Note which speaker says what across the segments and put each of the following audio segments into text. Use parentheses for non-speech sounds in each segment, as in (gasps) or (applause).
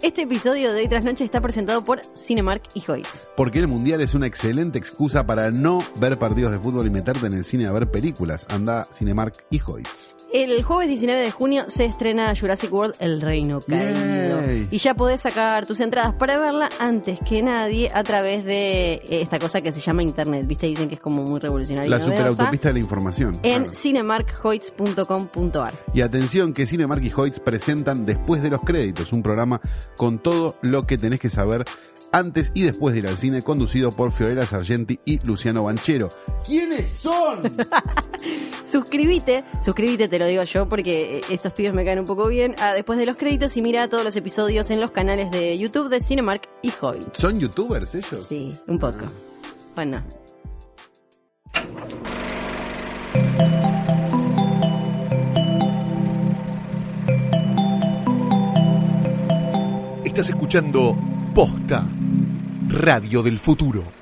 Speaker 1: Este episodio de Hoy Tras Noche está presentado por Cinemark y Hoyts.
Speaker 2: Porque el mundial es una excelente excusa para no ver partidos de fútbol y meterte en el cine a ver películas. Anda Cinemark y Hoyts.
Speaker 1: El jueves 19 de junio se estrena Jurassic World El Reino Caído.
Speaker 2: Yay.
Speaker 1: Y ya podés sacar tus entradas para verla antes que nadie a través de esta cosa que se llama Internet. ¿Viste? Dicen que es como muy revolucionaria.
Speaker 2: La superautopista de la información.
Speaker 1: En
Speaker 2: Claro.
Speaker 1: cinemarkhoyts.com.ar.
Speaker 2: Y atención que Cinemark y Hoyts presentan Después de los Créditos, un programa con todo lo que tenés que saber antes y después de ir al cine, conducido por Fiorella Sargenti y Luciano Banchero. ¿Quiénes son? (laughs)
Speaker 1: Suscríbete, suscríbete, te lo digo yo porque estos pibes me caen un poco bien. a después de los créditos y mira todos los episodios en los canales de YouTube de Cinemark y Hoyts.
Speaker 2: ¿Son youtubers ellos?
Speaker 1: Sí, un poco. Bueno.
Speaker 3: Estás escuchando Posta, Radio del Futuro.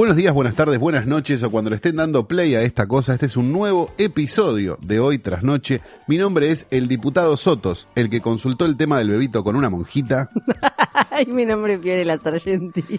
Speaker 2: Buenos días, buenas tardes, buenas noches o cuando le estén dando play a esta cosa, este es un nuevo episodio de Hoy tras Noche. Mi nombre es el diputado Sotos, el que consultó el tema del bebito con una monjita. (laughs)
Speaker 1: Ay, mi nombre es Fiorella Sargenti.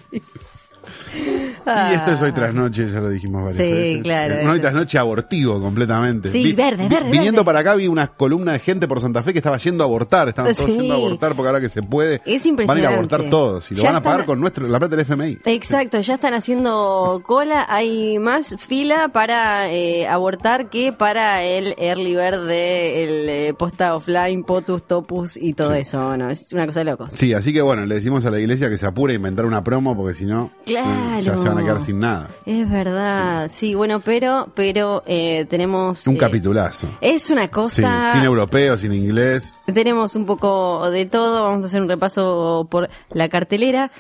Speaker 2: Y esto es Hoy tras Noche, ya lo dijimos varias
Speaker 1: Sí,
Speaker 2: veces.
Speaker 1: claro.
Speaker 2: Un Hoy tras Noche abortivo completamente.
Speaker 1: Sí, verde, verde,
Speaker 2: Viniendo
Speaker 1: verde.
Speaker 2: para acá vi una columna de gente por Santa Fe que estaba yendo a abortar, estaban todos
Speaker 1: Sí.
Speaker 2: yendo a abortar porque ahora que se puede.
Speaker 1: Es
Speaker 2: Van a ir a
Speaker 1: impresionante.
Speaker 2: abortar todos y lo
Speaker 1: Ya
Speaker 2: van a pagar
Speaker 1: están-
Speaker 2: con nuestro, la plata del FMI.
Speaker 1: Exacto, ya están haciendo cola, hay más fila para eh, abortar que para el early bird de el eh, posta offline, potus, topus y todo eso, no, es una cosa de locos.
Speaker 2: Sí, así que bueno, le decimos a la iglesia que se apure a inventar una promo porque si no,
Speaker 1: Claro.
Speaker 2: eh, ya se van a quedar sin nada.
Speaker 1: Es verdad, sí, bueno, pero, pero eh, tenemos...
Speaker 2: Un
Speaker 1: eh,
Speaker 2: capitulazo.
Speaker 1: Es una
Speaker 2: Sí,
Speaker 1: cosa...
Speaker 2: sin europeo, sin inglés.
Speaker 1: Tenemos un poco de todo, vamos a hacer un repaso por la cartelera.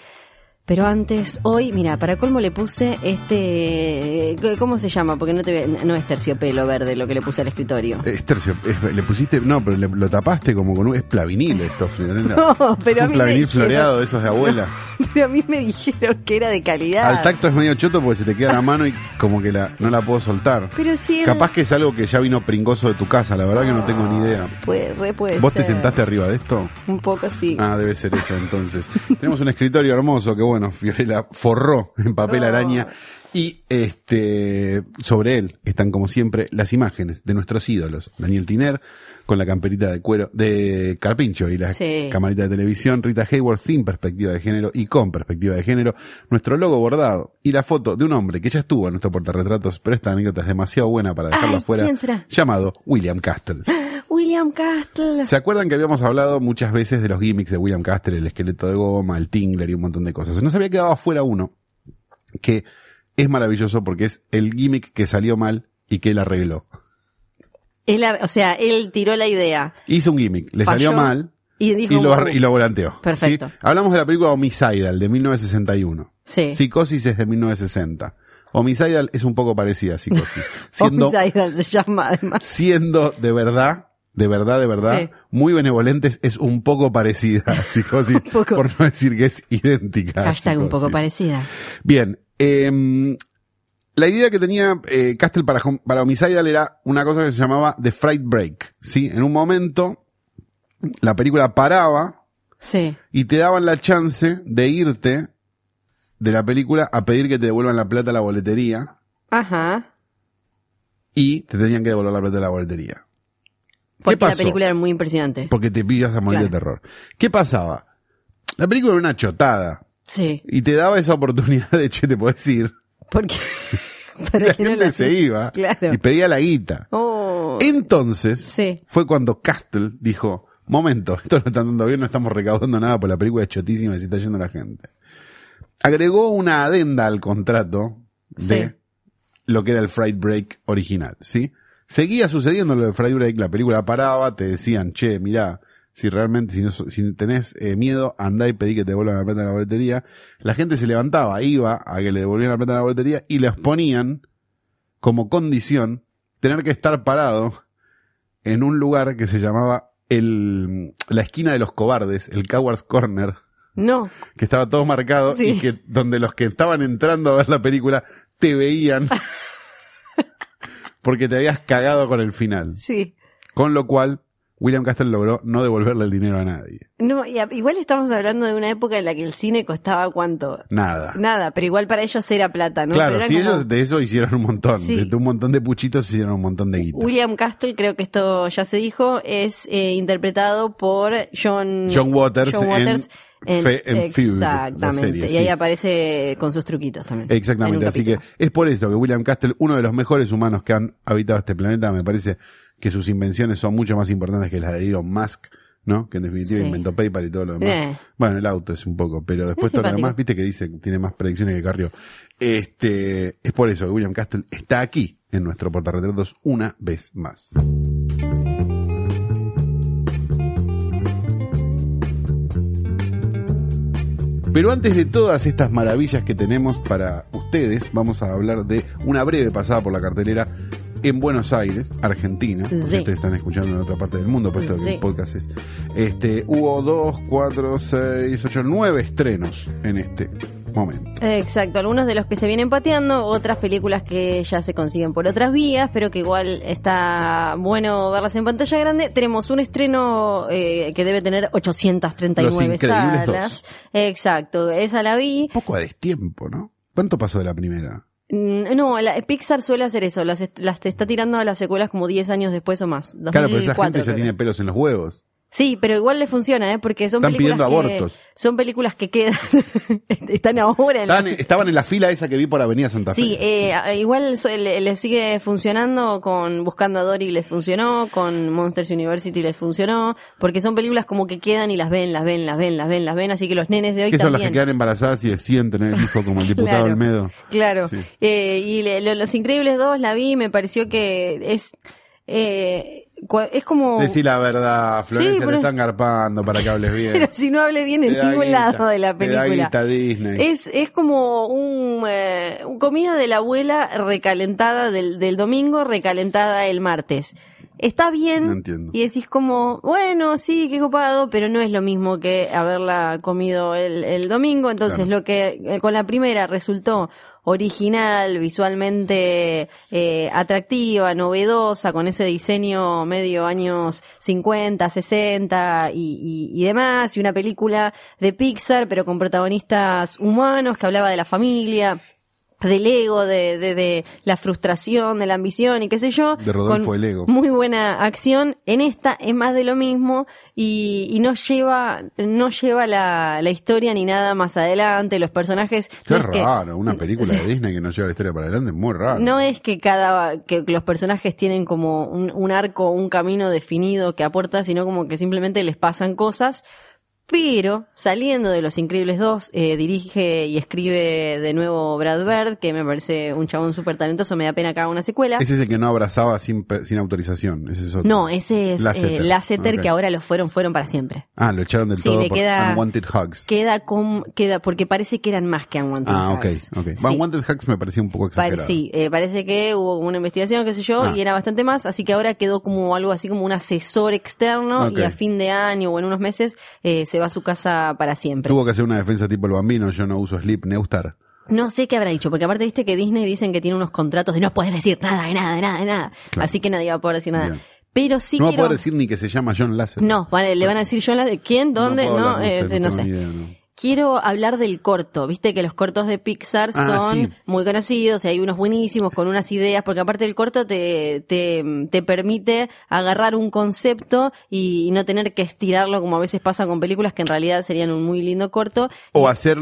Speaker 1: Pero antes, hoy, mira, para colmo le puse este... ¿Cómo se llama? Porque no, te, no es terciopelo verde lo que le puse al escritorio.
Speaker 2: Es tercio, es- le pusiste, no, pero le- lo tapaste como con un, es plavinil esto, Fiorella. (laughs)
Speaker 1: No, pero
Speaker 2: Es
Speaker 1: a
Speaker 2: un
Speaker 1: me
Speaker 2: plavinil
Speaker 1: dijeron-
Speaker 2: floreado de esos de abuela. (laughs)
Speaker 1: Pero a mí me dijeron que era de calidad.
Speaker 2: Al tacto es medio choto porque se te queda la mano y como que la, no la puedo soltar.
Speaker 1: Pero sí,
Speaker 2: Capaz que es algo que ya vino pringoso de tu casa, la verdad que no tengo ni idea.
Speaker 1: puede, re puede
Speaker 2: ¿Vos te sentaste arriba de esto?
Speaker 1: Un poco sí.
Speaker 2: Ah, debe ser eso entonces. (laughs) Tenemos un escritorio hermoso que bueno, Fiorella forró en papel
Speaker 1: Oh.
Speaker 2: araña y este sobre él están como siempre las imágenes de nuestros ídolos. Daniel Tiner con la camperita de cuero de Carpincho y la
Speaker 1: Sí.
Speaker 2: camarita de televisión, Rita Hayward sin perspectiva de género y con perspectiva de género, nuestro logo bordado y la foto de un hombre que ya estuvo en nuestro portarretratos, pero esta anécdota es demasiado buena para dejarla
Speaker 1: Ay,
Speaker 2: fuera, llamado William Castle.
Speaker 1: William Castle.
Speaker 2: ¿Se acuerdan que habíamos hablado muchas veces de los gimmicks de William Castle, el esqueleto de goma, el Tingler y un montón de cosas? Se nos había quedado afuera uno que es maravilloso porque es el gimmick que salió mal y que él arregló.
Speaker 1: Él o sea, él tiró la idea.
Speaker 2: Hizo un gimmick, le
Speaker 1: Falló
Speaker 2: salió mal
Speaker 1: y dijo,
Speaker 2: lo, volanteó.
Speaker 1: Perfecto.
Speaker 2: ¿sí? Hablamos de la película Homicidal de 1961.
Speaker 1: Sí.
Speaker 2: Psicosis es de 1960. Homicidal es un poco parecida a Psicosis. (laughs) Siendo,
Speaker 1: Homicidal se llama además.
Speaker 2: siendo de verdad, de verdad, de verdad,
Speaker 1: Sí.
Speaker 2: muy benevolentes, es un poco parecida (laughs) Psicosis,
Speaker 1: poco.
Speaker 2: por no decir que es idéntica.
Speaker 1: Hashtag un poco
Speaker 2: Psicosis.
Speaker 1: parecida.
Speaker 2: Bien, em, la idea que tenía eh, Castle para, para Homicidal era una cosa que se llamaba The Fright Break, ¿sí? En un momento, la película paraba
Speaker 1: Sí.
Speaker 2: y te daban la chance de irte de la película a pedir que te devuelvan la plata a la boletería
Speaker 1: Ajá.
Speaker 2: y te tenían que devolver la plata a la boletería.
Speaker 1: Porque
Speaker 2: ¿Qué pasó?
Speaker 1: la película era muy impresionante.
Speaker 2: Porque te pillas a morir
Speaker 1: Claro.
Speaker 2: de terror. ¿Qué pasaba? La película era una chotada
Speaker 1: Sí.
Speaker 2: y te daba esa oportunidad de, che, te podés ir.
Speaker 1: Porque. (laughs) Para
Speaker 2: la
Speaker 1: que no
Speaker 2: gente
Speaker 1: la-
Speaker 2: se iba
Speaker 1: Claro.
Speaker 2: y pedía la guita.
Speaker 1: Oh.
Speaker 2: Entonces,
Speaker 1: Sí.
Speaker 2: fue cuando Castle dijo, momento, esto no está andando bien, no estamos recaudando nada por la película es chotísima y se está yendo la gente. Agregó una adenda al contrato de
Speaker 1: Sí.
Speaker 2: lo que era el Fright Break original, ¿sí? Seguía sucediendo lo del Fright Break, la película paraba, te decían, che, mirá, si realmente, si, no si tenés eh, miedo, andá y pedí que te devuelvan la plata de la boletería. La gente se levantaba, iba a que le devolvieran la plata de la boletería y les ponían como condición tener que estar parado en un lugar que se llamaba el, la esquina de los cobardes, el Cowards Corner,
Speaker 1: No.
Speaker 2: que estaba todo marcado
Speaker 1: Sí.
Speaker 2: y que donde los que estaban entrando a ver la película te veían (laughs) porque te habías cagado con el final.
Speaker 1: Sí.
Speaker 2: Con lo cual, William Castle logró no devolverle el dinero a nadie.
Speaker 1: No, igual estamos hablando de una época en la que el cine costaba cuánto.
Speaker 2: Nada.
Speaker 1: Nada, pero igual para ellos era plata, ¿no?
Speaker 2: claro, si
Speaker 1: como-
Speaker 2: ellos de eso hicieron un montón.
Speaker 1: Sí.
Speaker 2: De un montón de puchitos hicieron un montón de guita.
Speaker 1: William Castle, creo que esto ya se dijo, es eh, interpretado por John,
Speaker 2: John Waters
Speaker 1: John
Speaker 2: en
Speaker 1: Waters
Speaker 2: Fe- en Feud, la
Speaker 1: Exactamente.
Speaker 2: serie,
Speaker 1: y
Speaker 2: sí.
Speaker 1: ahí aparece con sus truquitos también.
Speaker 2: Exactamente,
Speaker 1: En
Speaker 2: así que es por eso que William Castle, uno de los mejores humanos que han habitado este planeta, me parece que sus invenciones son mucho más importantes que las de Elon Musk, ¿no? Que en definitiva
Speaker 1: Sí.
Speaker 2: inventó PayPal y todo lo demás.
Speaker 1: Eh.
Speaker 2: Bueno, el auto es un poco, pero después
Speaker 1: Es
Speaker 2: todo lo demás, viste que dice que tiene más predicciones que Carrió. Este, es por eso que William Castle está aquí en nuestro portarretratos una vez más. Pero antes de todas estas maravillas que tenemos para ustedes, vamos a hablar de una breve pasada por la cartelera en Buenos Aires, Argentina.
Speaker 1: Sí.
Speaker 2: Ustedes están escuchando en otra parte del mundo, puesto que
Speaker 1: Sí.
Speaker 2: el podcast es. Este, hubo dos, cuatro, seis, ocho, nueve estrenos en este momento.
Speaker 1: Exacto, algunos de los que se vienen pateando, otras películas que ya se consiguen por otras vías, pero que igual está bueno verlas en pantalla grande. Tenemos un estreno eh, que debe tener 839
Speaker 2: Los Increíbles
Speaker 1: salas. Exacto, esa la vi.
Speaker 2: Un poco a destiempo, ¿no? ¿Cuánto pasó de la primera?
Speaker 1: Mm, No, la, Pixar suele hacer eso, las, las te está tirando a las secuelas como 10 años después o más.
Speaker 2: Claro, pero esa
Speaker 1: 2004
Speaker 2: gente ya
Speaker 1: creo
Speaker 2: tiene pelos en los huevos.
Speaker 1: Sí, pero igual le funciona, ¿eh? Porque son
Speaker 2: Están
Speaker 1: películas
Speaker 2: pidiendo
Speaker 1: que,
Speaker 2: abortos.
Speaker 1: son películas que quedan, (laughs) están ahora en la
Speaker 2: Estaban, estaban en la fila esa que vi por Avenida Santa Fe.
Speaker 1: Sí, eh, igual le, le sigue funcionando con Buscando a Dory les funcionó, con Monsters University les funcionó, porque son películas como que quedan y las ven, las ven, las ven, las ven, las ven, así que los nenes de hoy
Speaker 2: que son las
Speaker 1: también.
Speaker 2: que quedan embarazadas y deciden tener el hijo como el diputado
Speaker 1: Claro. Claro.
Speaker 2: Sí.
Speaker 1: Eh, y le- lo- Los Increíbles 2 la vi, me pareció que es eh, es como
Speaker 2: Decí la verdad, Florencia,
Speaker 1: Sí,
Speaker 2: te
Speaker 1: pero-
Speaker 2: están garpando para que hables bien. (laughs)
Speaker 1: pero si no hable bien en
Speaker 2: Te da
Speaker 1: ningún
Speaker 2: guita,
Speaker 1: lado de la
Speaker 2: te da
Speaker 1: película.
Speaker 2: guita Disney.
Speaker 1: Es, es como un, eh, un comida de la abuela recalentada del, del domingo, recalentada el martes. Está bien.
Speaker 2: No entiendo.
Speaker 1: Y decís como, bueno, sí, qué copado, pero no es lo mismo que haberla comido el, el domingo. Entonces
Speaker 2: Claro.
Speaker 1: lo que eh, con la primera resultó original, visualmente eh, atractiva, novedosa, con ese diseño medio años 50, 60 y, y, y demás, y una película de Pixar, pero con protagonistas humanos que hablaba de la familia del ego, de, de, de la frustración, de la ambición y qué sé yo.
Speaker 2: De Rodolfo
Speaker 1: con
Speaker 2: el ego.
Speaker 1: Muy buena acción. En esta es más de lo mismo y, y no lleva, no lleva la, la historia ni nada más adelante. Los personajes.
Speaker 2: Qué
Speaker 1: no es que-
Speaker 2: raro, una (laughs) película de Disney que no lleva la historia para adelante, muy raro.
Speaker 1: no es que cada que los personajes tienen como un, un arco, un camino definido que aporta, sino como que simplemente les pasan cosas. Pero saliendo de Los Increíbles 2, eh, dirige y escribe de nuevo Brad Bird, que me parece un chabón súper talentoso, me da pena que haga una secuela.
Speaker 2: Ese es el que no abrazaba sin, sin autorización. Ese es otro.
Speaker 1: No, ese es
Speaker 2: Lasseter. Ok.
Speaker 1: que ahora los fueron, fueron para siempre.
Speaker 2: Ah, lo echaron del
Speaker 1: Sí,
Speaker 2: todo
Speaker 1: le
Speaker 2: por
Speaker 1: queda-
Speaker 2: Unwanted Hugs.
Speaker 1: Queda con, queda, porque parece que eran más que Unwanted
Speaker 2: Ah, ok,
Speaker 1: Hugs.
Speaker 2: ok.
Speaker 1: Sí.
Speaker 2: Unwanted Hugs me parecía un poco exagerado.
Speaker 1: sí, eh, parece que hubo como una investigación, qué sé yo,
Speaker 2: Ah.
Speaker 1: y era bastante más, así que ahora quedó como algo así como un asesor externo
Speaker 2: Ok.
Speaker 1: y a fin de año o en unos meses eh, se va a su casa para siempre.
Speaker 2: Tuvo que hacer una defensa tipo el bambino, yo no uso Sleep Neustar.
Speaker 1: No sé qué habrá dicho, porque aparte viste que Disney dicen que tiene unos contratos de no puedes decir nada, de nada, de nada, de nada.
Speaker 2: Claro.
Speaker 1: Así que nadie va a poder decir nada.
Speaker 2: Bien.
Speaker 1: Pero sí
Speaker 2: no va a
Speaker 1: quiero...
Speaker 2: poder decir ni que se llama John Lasseter.
Speaker 1: No, vale, le van a decir yo la de quién, dónde, no, eh,
Speaker 2: sé,
Speaker 1: no
Speaker 2: tengo
Speaker 1: sé.
Speaker 2: idea, no.
Speaker 1: Quiero hablar del corto, viste que los cortos de Pixar
Speaker 2: Ah,
Speaker 1: son
Speaker 2: sí.
Speaker 1: muy conocidos y hay unos buenísimos con unas ideas, porque aparte el corto te, te, te permite agarrar un concepto y, y no tener que estirarlo como a veces pasa con películas que en realidad serían un muy lindo corto.
Speaker 2: O hacer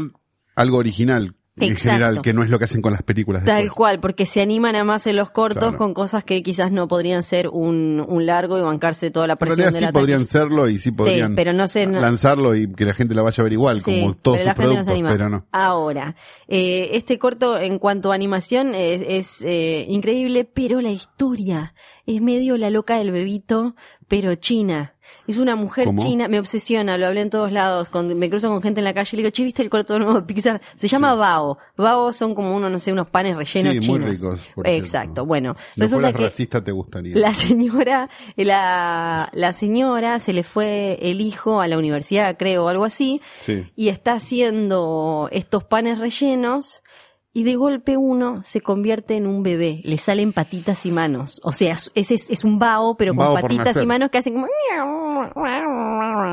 Speaker 2: algo original, en
Speaker 1: Exacto.
Speaker 2: general, que no es lo que hacen con las películas
Speaker 1: Tal
Speaker 2: después.
Speaker 1: cual, porque se animan a más en los cortos
Speaker 2: Claro.
Speaker 1: con cosas que quizás no podrían ser un, un largo y bancarse toda la
Speaker 2: En
Speaker 1: presión
Speaker 2: realidad
Speaker 1: de
Speaker 2: sí
Speaker 1: la
Speaker 2: podrían serlo y sí podrían
Speaker 1: pero no sé- no-
Speaker 2: lanzarlo y que la gente la vaya a ver igual,
Speaker 1: Sí,
Speaker 2: como todos
Speaker 1: pero
Speaker 2: sus
Speaker 1: la gente no se
Speaker 2: productos,
Speaker 1: anima.
Speaker 2: pero no.
Speaker 1: Ahora, eh, este corto en cuanto a animación es, es, eh, increíble, pero la historia es medio la loca del bebito, pero china. Es una mujer
Speaker 2: ¿Cómo?
Speaker 1: china, me obsesiona, lo hablé en todos lados, me cruzo con gente en la calle, le digo, che, ¿viste el corto nuevo de Pixar? Se llama Bao. Bao son como unos, no sé, unos panes rellenos
Speaker 2: Sí, muy
Speaker 1: chinos.
Speaker 2: ricos, por
Speaker 1: Exacto, bueno.
Speaker 2: No
Speaker 1: resulta que
Speaker 2: racista te gustaría.
Speaker 1: la señora, la, la señora se le fue el hijo a la universidad, creo, o algo así,
Speaker 2: Sí.
Speaker 1: y está haciendo estos panes rellenos y de golpe uno se convierte en un bebé, le salen patitas y manos. O sea, es, es, es un bao, pero con patitas y manos que hacen como...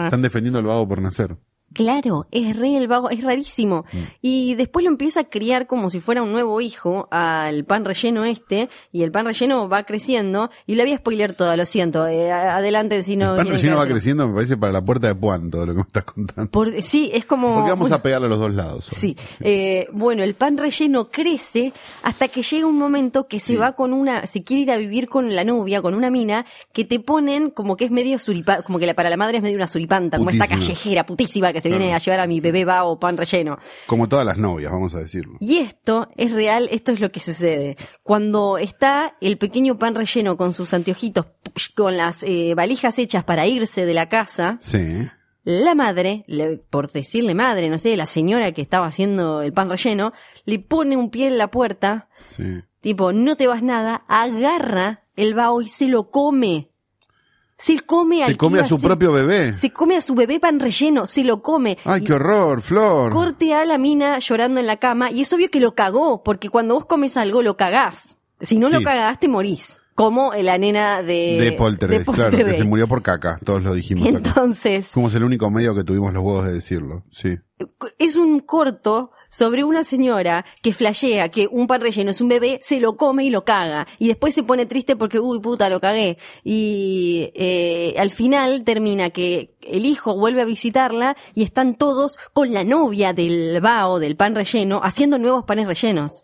Speaker 2: Están defendiendo el vago por nacer.
Speaker 1: Claro, es re el vago, es rarísimo.
Speaker 2: Mm.
Speaker 1: Y después lo empieza a criar como si fuera un nuevo hijo al pan relleno este, y el pan relleno va creciendo, y le voy a spoiler todo, lo siento, eh, adelante si no...
Speaker 2: el pan relleno va creciendo, me parece, para la puerta de Puan, todo lo que me estás contando.
Speaker 1: Por- sí, es como...
Speaker 2: Porque vamos
Speaker 1: bueno,
Speaker 2: a pegarle a los dos lados.
Speaker 1: Sí, eh, bueno, el pan relleno crece hasta que llega un momento que se
Speaker 2: Sí.
Speaker 1: va con una, se quiere ir a vivir con la novia, con una mina, que te ponen como que es medio suripanta, como que la- para la madre es medio una suripanta, como esta callejera putísima que se viene a llevar a mi bebé va o pan relleno.
Speaker 2: Como todas las novias, vamos a decirlo.
Speaker 1: Y esto es real, esto es lo que sucede. Cuando está el pequeño pan relleno con sus anteojitos, con las eh, valijas hechas para irse de la casa,
Speaker 2: Sí.
Speaker 1: la madre, le- por decirle madre, no sé, la señora que estaba haciendo el pan relleno, le pone un pie en la puerta,
Speaker 2: Sí.
Speaker 1: tipo, no te vas nada, agarra el bao y se lo come. Se come al
Speaker 2: Se come a su propio bebé.
Speaker 1: Se come a su bebé pan relleno, se lo come.
Speaker 2: Ay, qué horror, Flor.
Speaker 1: Corte a la mina llorando en la cama y es obvio que lo cagó, porque cuando vos comes algo lo cagás. Si no lo cagás te morís. Como la nena de...
Speaker 2: de Poltergeist, claro, que se murió por caca, todos lo dijimos acá.
Speaker 1: Entonces,
Speaker 2: Fuimos el único medio que tuvimos los huevos de decirlo, sí.
Speaker 1: es un corto sobre una señora que flashea que un pan relleno es un bebé, se lo come y lo caga. Y después se pone triste porque, uy, puta, lo cagué. Y eh, al final termina que el hijo vuelve a visitarla y están todos con la novia del bao, del pan relleno, haciendo nuevos panes rellenos.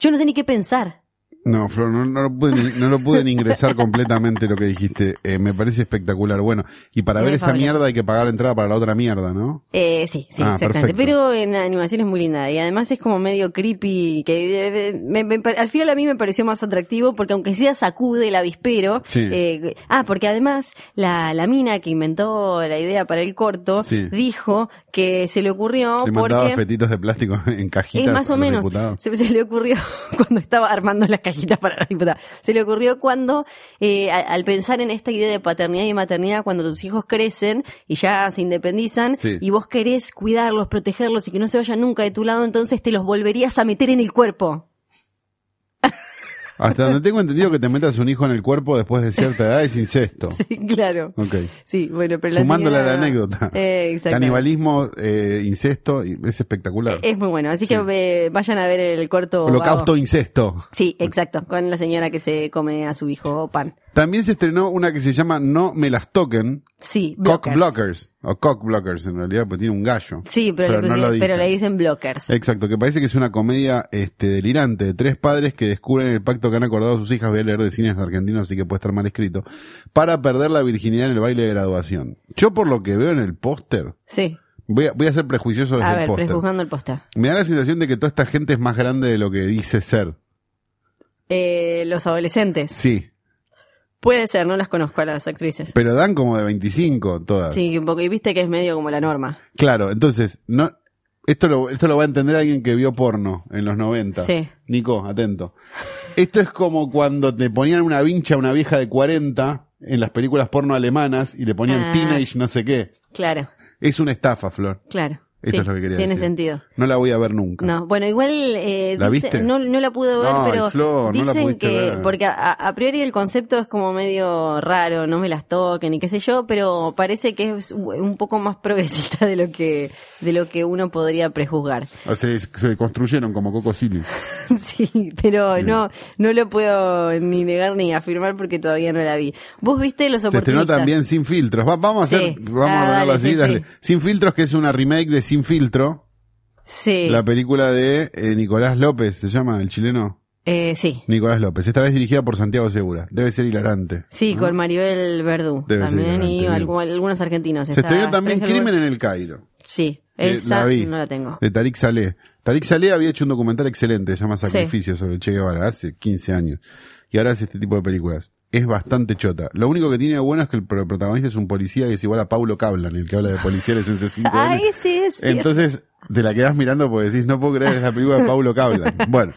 Speaker 1: Yo no sé ni qué pensar.
Speaker 2: No, Flor, no, no lo pude, no lo pude ingresar (laughs) completamente lo que dijiste. Eh, me parece espectacular. Bueno, y para ver esa mierda hay que pagar entrada para la otra mierda, ¿no?
Speaker 1: Eh, sí, sí,
Speaker 2: Ah,
Speaker 1: exactamente.
Speaker 2: perfecto.
Speaker 1: Pero en la animación es muy linda y además es como medio creepy. Que eh, me- me- al final a mí me pareció más atractivo porque aunque sea sacude el avispero.
Speaker 2: Sí.
Speaker 1: eh, ah, porque además la, la mina que inventó la idea para el corto
Speaker 2: Sí.
Speaker 1: dijo que se le ocurrió
Speaker 2: Le mandaba
Speaker 1: porque
Speaker 2: fetitos de plástico (laughs) en cajitas
Speaker 1: más o menos. Se, se le ocurrió (laughs) cuando estaba armando las para la. Se le ocurrió cuando, eh, al pensar en esta idea de paternidad y maternidad, cuando tus hijos crecen y ya se independizan
Speaker 2: Sí.
Speaker 1: y vos querés cuidarlos, protegerlos y que no se vayan nunca de tu lado, entonces te los volverías a meter en el cuerpo.
Speaker 2: Hasta donde tengo entendido que te metas un hijo en el cuerpo después de cierta edad es incesto. (laughs)
Speaker 1: Sí, claro.
Speaker 2: Ok.
Speaker 1: Sí, bueno, pero la
Speaker 2: Sumándole a
Speaker 1: señora-
Speaker 2: la anécdota. (laughs)
Speaker 1: Eh.
Speaker 2: Canibalismo, eh, incesto, es espectacular.
Speaker 1: Es muy bueno, así que eh, vayan a ver el corto.
Speaker 2: Holocausto,
Speaker 1: vago.
Speaker 2: incesto.
Speaker 1: Sí, exacto, con la señora que se come a su hijo pan.
Speaker 2: También se estrenó una que se llama No me las toquen,
Speaker 1: Sí,
Speaker 2: Cock
Speaker 1: blockers.
Speaker 2: O Cock Blockers en realidad, porque tiene un gallo.
Speaker 1: Sí, pero, le,
Speaker 2: no lo
Speaker 1: pero
Speaker 2: dicen.
Speaker 1: le dicen blockers.
Speaker 2: Exacto, que parece que es una comedia este, delirante de tres padres que descubren el pacto que han acordado sus hijas, voy a leer de cines argentinos, así que puede estar mal escrito, para perder la virginidad en el baile de graduación. Yo por lo que veo en el póster,
Speaker 1: Sí.
Speaker 2: voy a, voy a ser prejuicioso desde
Speaker 1: A
Speaker 2: el
Speaker 1: ver,
Speaker 2: póster.
Speaker 1: prejuzgando el póster.
Speaker 2: Me da la sensación de que toda esta gente es más grande de lo que dice ser.
Speaker 1: Eh, los adolescentes.
Speaker 2: Sí,
Speaker 1: Puede ser, no las conozco a las actrices.
Speaker 2: pero dan como de 25 todas.
Speaker 1: Sí, un poco. Y viste que es medio como la norma.
Speaker 2: Claro, entonces, no, esto lo, esto lo va a entender alguien que vio porno en los 90.
Speaker 1: Sí.
Speaker 2: Nico, atento. Esto es como cuando te ponían una vincha a una vieja de 40 en las películas porno alemanas y le ponían
Speaker 1: Ah.
Speaker 2: teenage no sé qué.
Speaker 1: Claro,
Speaker 2: Es una estafa, Flor.
Speaker 1: claro.
Speaker 2: Esto
Speaker 1: Sí,
Speaker 2: es lo que quería
Speaker 1: Tiene
Speaker 2: decir.
Speaker 1: sentido.
Speaker 2: No la voy a ver nunca.
Speaker 1: No, bueno, igual eh,
Speaker 2: ¿La
Speaker 1: dice-
Speaker 2: viste?
Speaker 1: no, no la pude ver, pero
Speaker 2: Flor, no la
Speaker 1: dicen que,
Speaker 2: ver.
Speaker 1: porque a, a priori el concepto es como medio raro, no me las toquen y qué sé yo, pero parece que es un poco más (laughs) progresista de lo que, de lo que uno podría prejuzgar.
Speaker 2: O sea, se, construyeron como Coco Silly. (laughs)
Speaker 1: Sí, pero no, no lo puedo ni negar ni afirmar porque todavía no la vi. ¿Vos viste los
Speaker 2: Se estrenó
Speaker 1: oportunistas?
Speaker 2: también Sin Filtros. Va- vamos a hacer,
Speaker 1: Sí.
Speaker 2: vamos
Speaker 1: Ah,
Speaker 2: a
Speaker 1: dale,
Speaker 2: así,
Speaker 1: sí,
Speaker 2: dale. Sin Filtros, que es una remake de Sin Filtro,
Speaker 1: Sí,
Speaker 2: la película de eh, Nicolás López, se llama el chileno.
Speaker 1: eh, sí.
Speaker 2: Nicolás López, esta vez dirigida por Santiago Segura. Debe ser hilarante.
Speaker 1: Sí, con Maribel Verdú
Speaker 2: Debe ser
Speaker 1: también y algunos argentinos.
Speaker 2: Se estrenó también Crimen en el Cairo.
Speaker 1: Sí,
Speaker 2: que
Speaker 1: esa
Speaker 2: la vi,
Speaker 1: no la tengo.
Speaker 2: De Tarik Saleh. Tarik Saleh había hecho un documental excelente, se llama Sacrificio, sobre el Che Guevara, hace 15 años. Y ahora hace este tipo de películas. Es bastante chota. Lo único que tiene de bueno es que el pro- protagonista es un policía que es igual a Paulo Cablan, el que habla de policiales en C5N. (laughs)
Speaker 1: Ay, sí, es.
Speaker 2: Entonces, te la quedás mirando porque decís, no puedo creer que es la película de Paulo Cablan. (laughs) Bueno,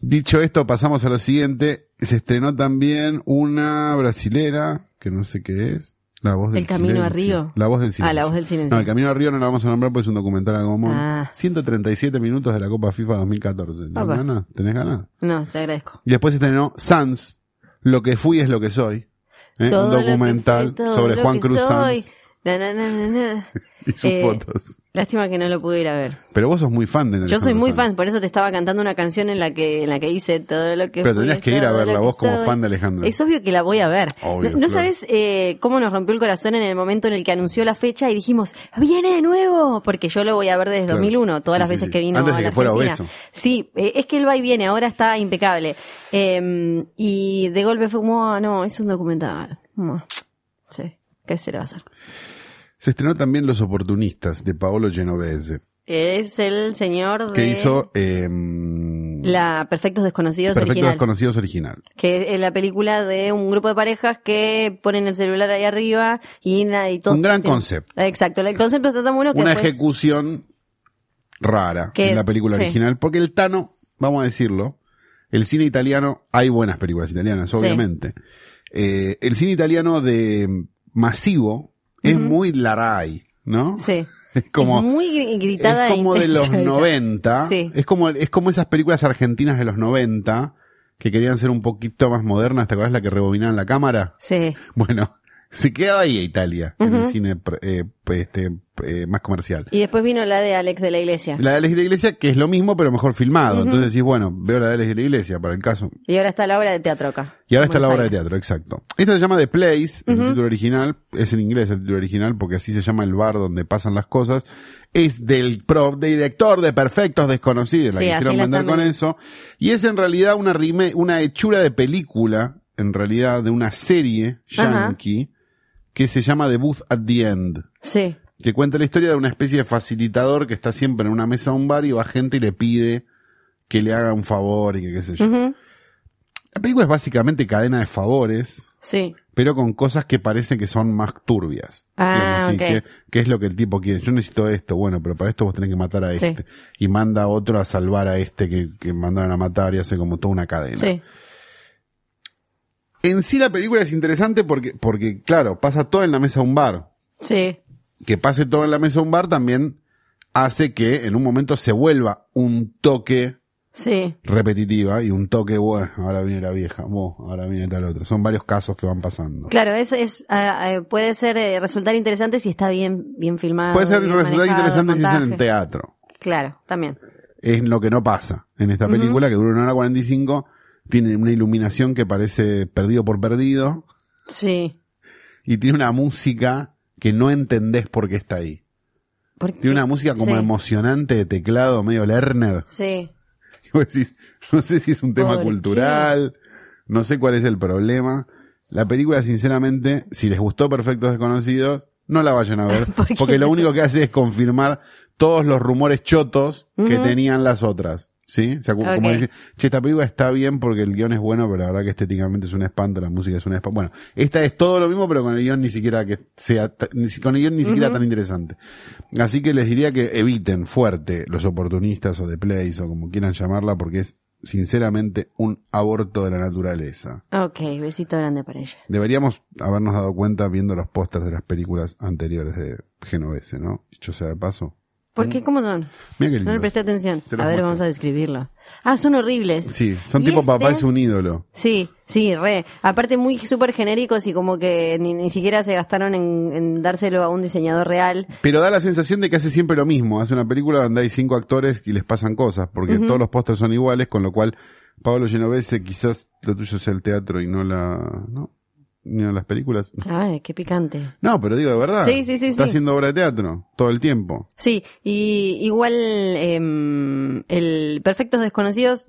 Speaker 2: dicho esto, pasamos a lo siguiente. Se estrenó también una brasilera, que no sé qué es. La voz del
Speaker 1: El camino a
Speaker 2: silencio.
Speaker 1: Río.
Speaker 2: La voz del silencio.
Speaker 1: Ah, la voz del silencio.
Speaker 2: No, el camino a Río no la vamos a nombrar porque es un documental algo común.
Speaker 1: Ah.
Speaker 2: 137 minutos de la Copa FIFA 2014. ¿Tenés
Speaker 1: Opa.
Speaker 2: ganas? ¿Tenés ganas?
Speaker 1: No, te agradezco.
Speaker 2: Y después se estrenó Sans, Lo que fui es lo que soy. ¿eh? Un documental sobre Juan Cruz
Speaker 1: soy.
Speaker 2: Sanz
Speaker 1: na, na, na. (laughs) (laughs)
Speaker 2: y sus
Speaker 1: Eh,
Speaker 2: fotos.
Speaker 1: Lástima que no lo pude ir a ver.
Speaker 2: Pero vos sos muy fan de
Speaker 1: Yo soy muy
Speaker 2: Sanz.
Speaker 1: fan, por eso te estaba cantando una canción en la que en la que dice todo lo que
Speaker 2: Pero
Speaker 1: fui,
Speaker 2: tendrías que ir a verla vos como fan de Alejandro.
Speaker 1: Es obvio que la voy a ver.
Speaker 2: Obvio,
Speaker 1: ¿No, no sabes eh, cómo nos rompió el corazón en el momento en el que anunció la fecha y dijimos, viene de nuevo? Porque yo lo voy a ver desde
Speaker 2: Claro.
Speaker 1: 2001, todas
Speaker 2: Sí,
Speaker 1: las veces
Speaker 2: sí.
Speaker 1: que vino
Speaker 2: Antes de
Speaker 1: a la
Speaker 2: que fuera
Speaker 1: Argentina.
Speaker 2: obeso.
Speaker 1: Sí, eh, es que él va y viene, ahora está impecable. Eh, y de golpe fue como, "Ah, no, es un documental. Sí, ¿qué se le va a hacer?
Speaker 2: Se estrenó también Los Oportunistas de Paolo Genovese,
Speaker 1: Es el señor de
Speaker 2: que hizo eh,
Speaker 1: la Perfectos Desconocidos
Speaker 2: Perfectos
Speaker 1: original.
Speaker 2: Desconocidos original.
Speaker 1: que es la película de un grupo de parejas que ponen el celular ahí arriba y nadie todo
Speaker 2: Un gran
Speaker 1: tiene-
Speaker 2: concepto.
Speaker 1: Exacto, el concepto está tan bueno que
Speaker 2: Una
Speaker 1: después-
Speaker 2: ejecución rara
Speaker 1: Que-
Speaker 2: en la película
Speaker 1: sí.
Speaker 2: original, porque el Tano, vamos a decirlo, el cine italiano, hay buenas películas italianas,
Speaker 1: Sí.
Speaker 2: obviamente. Eh, el cine italiano de masivo es muy Larai, ¿no?
Speaker 1: sí, (laughs)
Speaker 2: Es como,
Speaker 1: es muy gri- gritada
Speaker 2: es
Speaker 1: e
Speaker 2: como de los
Speaker 1: intensa esa.
Speaker 2: 90. (laughs)
Speaker 1: Sí.
Speaker 2: Es como, es como esas películas argentinas de los 90 que querían ser un poquito más modernas. ¿Te acuerdas la que rebobinaban la cámara?
Speaker 1: Sí,
Speaker 2: Bueno, se quedaba ahí Italia, en el cine eh, este, eh, más comercial.
Speaker 1: y después vino la de Alex de la Iglesia.
Speaker 2: La de Alex de la Iglesia, que es lo mismo, pero mejor filmado. Entonces decís, bueno, veo la de Alex de la Iglesia, para el caso.
Speaker 1: Y ahora está la obra de teatro acá.
Speaker 2: Y ahora está la obra de teatro, exacto. Esta se llama The Place, el título original, es en inglés el título original, porque así se llama el bar donde pasan las cosas. Es del pro, director de Perfectos Desconocidos, la
Speaker 1: Sí,
Speaker 2: quisieron
Speaker 1: están
Speaker 2: con eso. Y es en realidad una rime, una hechura de película, en realidad, de una serie yankee, que se llama The Booth at the End.
Speaker 1: Sí,
Speaker 2: Que cuenta la historia de una especie de facilitador que está siempre en una mesa a un bar y va gente y le pide que le haga un favor y que qué sé yo. La película es básicamente cadena de favores,
Speaker 1: sí.
Speaker 2: pero con cosas que parecen que son más turbias.
Speaker 1: Ah,
Speaker 2: ¿sí?
Speaker 1: ok.
Speaker 2: ¿Qué, qué es lo que el tipo quiere? Yo necesito esto, bueno, pero para esto vos tenés que matar a
Speaker 1: Sí.
Speaker 2: este. Y manda a otro a salvar a este que, que mandaron a matar y hace como toda una cadena.
Speaker 1: Sí.
Speaker 2: En sí la película es interesante porque, porque, claro, pasa todo en la mesa de un bar.
Speaker 1: Sí.
Speaker 2: Que pase todo en la mesa de un bar también hace que en un momento se vuelva un toque
Speaker 1: Sí.
Speaker 2: repetitiva y un toque, bueno, ahora viene la vieja, ahora viene tal otro. Son varios casos que van pasando.
Speaker 1: Claro, eso es, ah, puede ser eh, resultar interesante si está bien, bien filmado.
Speaker 2: Puede ser resultar interesante si es en el teatro.
Speaker 1: Claro, también.
Speaker 2: Es lo que no pasa en esta película, que dura una hora 45, tiene una iluminación que parece perdido por perdido
Speaker 1: Sí.
Speaker 2: y tiene una música que no entendés por qué está ahí.
Speaker 1: Porque-
Speaker 2: Tiene una música como
Speaker 1: sí.
Speaker 2: emocionante de teclado, medio Lerner.
Speaker 1: Sí. (laughs)
Speaker 2: Y vos decís, no sé si es un tema cultural, no sé cuál es el problema. La película, sinceramente, si les gustó Perfectos Desconocidos, no la vayan a ver, (laughs) porque lo único que hace es confirmar todos los rumores chotos que tenían las otras. ¿Sí? O sea, como, como
Speaker 1: Ok.
Speaker 2: decir, che, esta película está bien porque el guion es bueno, pero la verdad que estéticamente es un espanto, la música es un espanto. Bueno, esta es todo lo mismo, pero con el guion ni siquiera que sea, con el guion ni siquiera tan interesante. Así que les diría que eviten fuerte los oportunistas o de plays o como quieran llamarla, porque es sinceramente un aborto de la naturaleza.
Speaker 1: Ok, besito grande para ella.
Speaker 2: Deberíamos habernos dado cuenta viendo los pósters de las películas anteriores de Genovese, ¿no? Dicho sea de paso.
Speaker 1: ¿Por qué? ¿Cómo son?
Speaker 2: Mira qué
Speaker 1: No le presté atención. A ver,
Speaker 2: muestro.
Speaker 1: vamos a describirlo. Ah, son horribles.
Speaker 2: Sí, son
Speaker 1: ¿Y
Speaker 2: tipo
Speaker 1: este?
Speaker 2: papá es un ídolo.
Speaker 1: Sí, sí, re. Aparte muy súper genéricos y como que ni, ni siquiera se gastaron en, en dárselo a un diseñador real.
Speaker 2: Pero da la sensación de que hace siempre lo mismo. Hace una película donde hay cinco actores y les pasan cosas, porque todos los pósters son iguales, con lo cual Pablo Genovese quizás lo tuyo sea el teatro y no la, ¿no? Ni no las películas.
Speaker 1: Ay, qué picante.
Speaker 2: No, pero digo de verdad.
Speaker 1: Sí, sí, sí,
Speaker 2: Está
Speaker 1: sí.
Speaker 2: haciendo obra de teatro todo el tiempo.
Speaker 1: Sí, y igual em, el Perfectos Desconocidos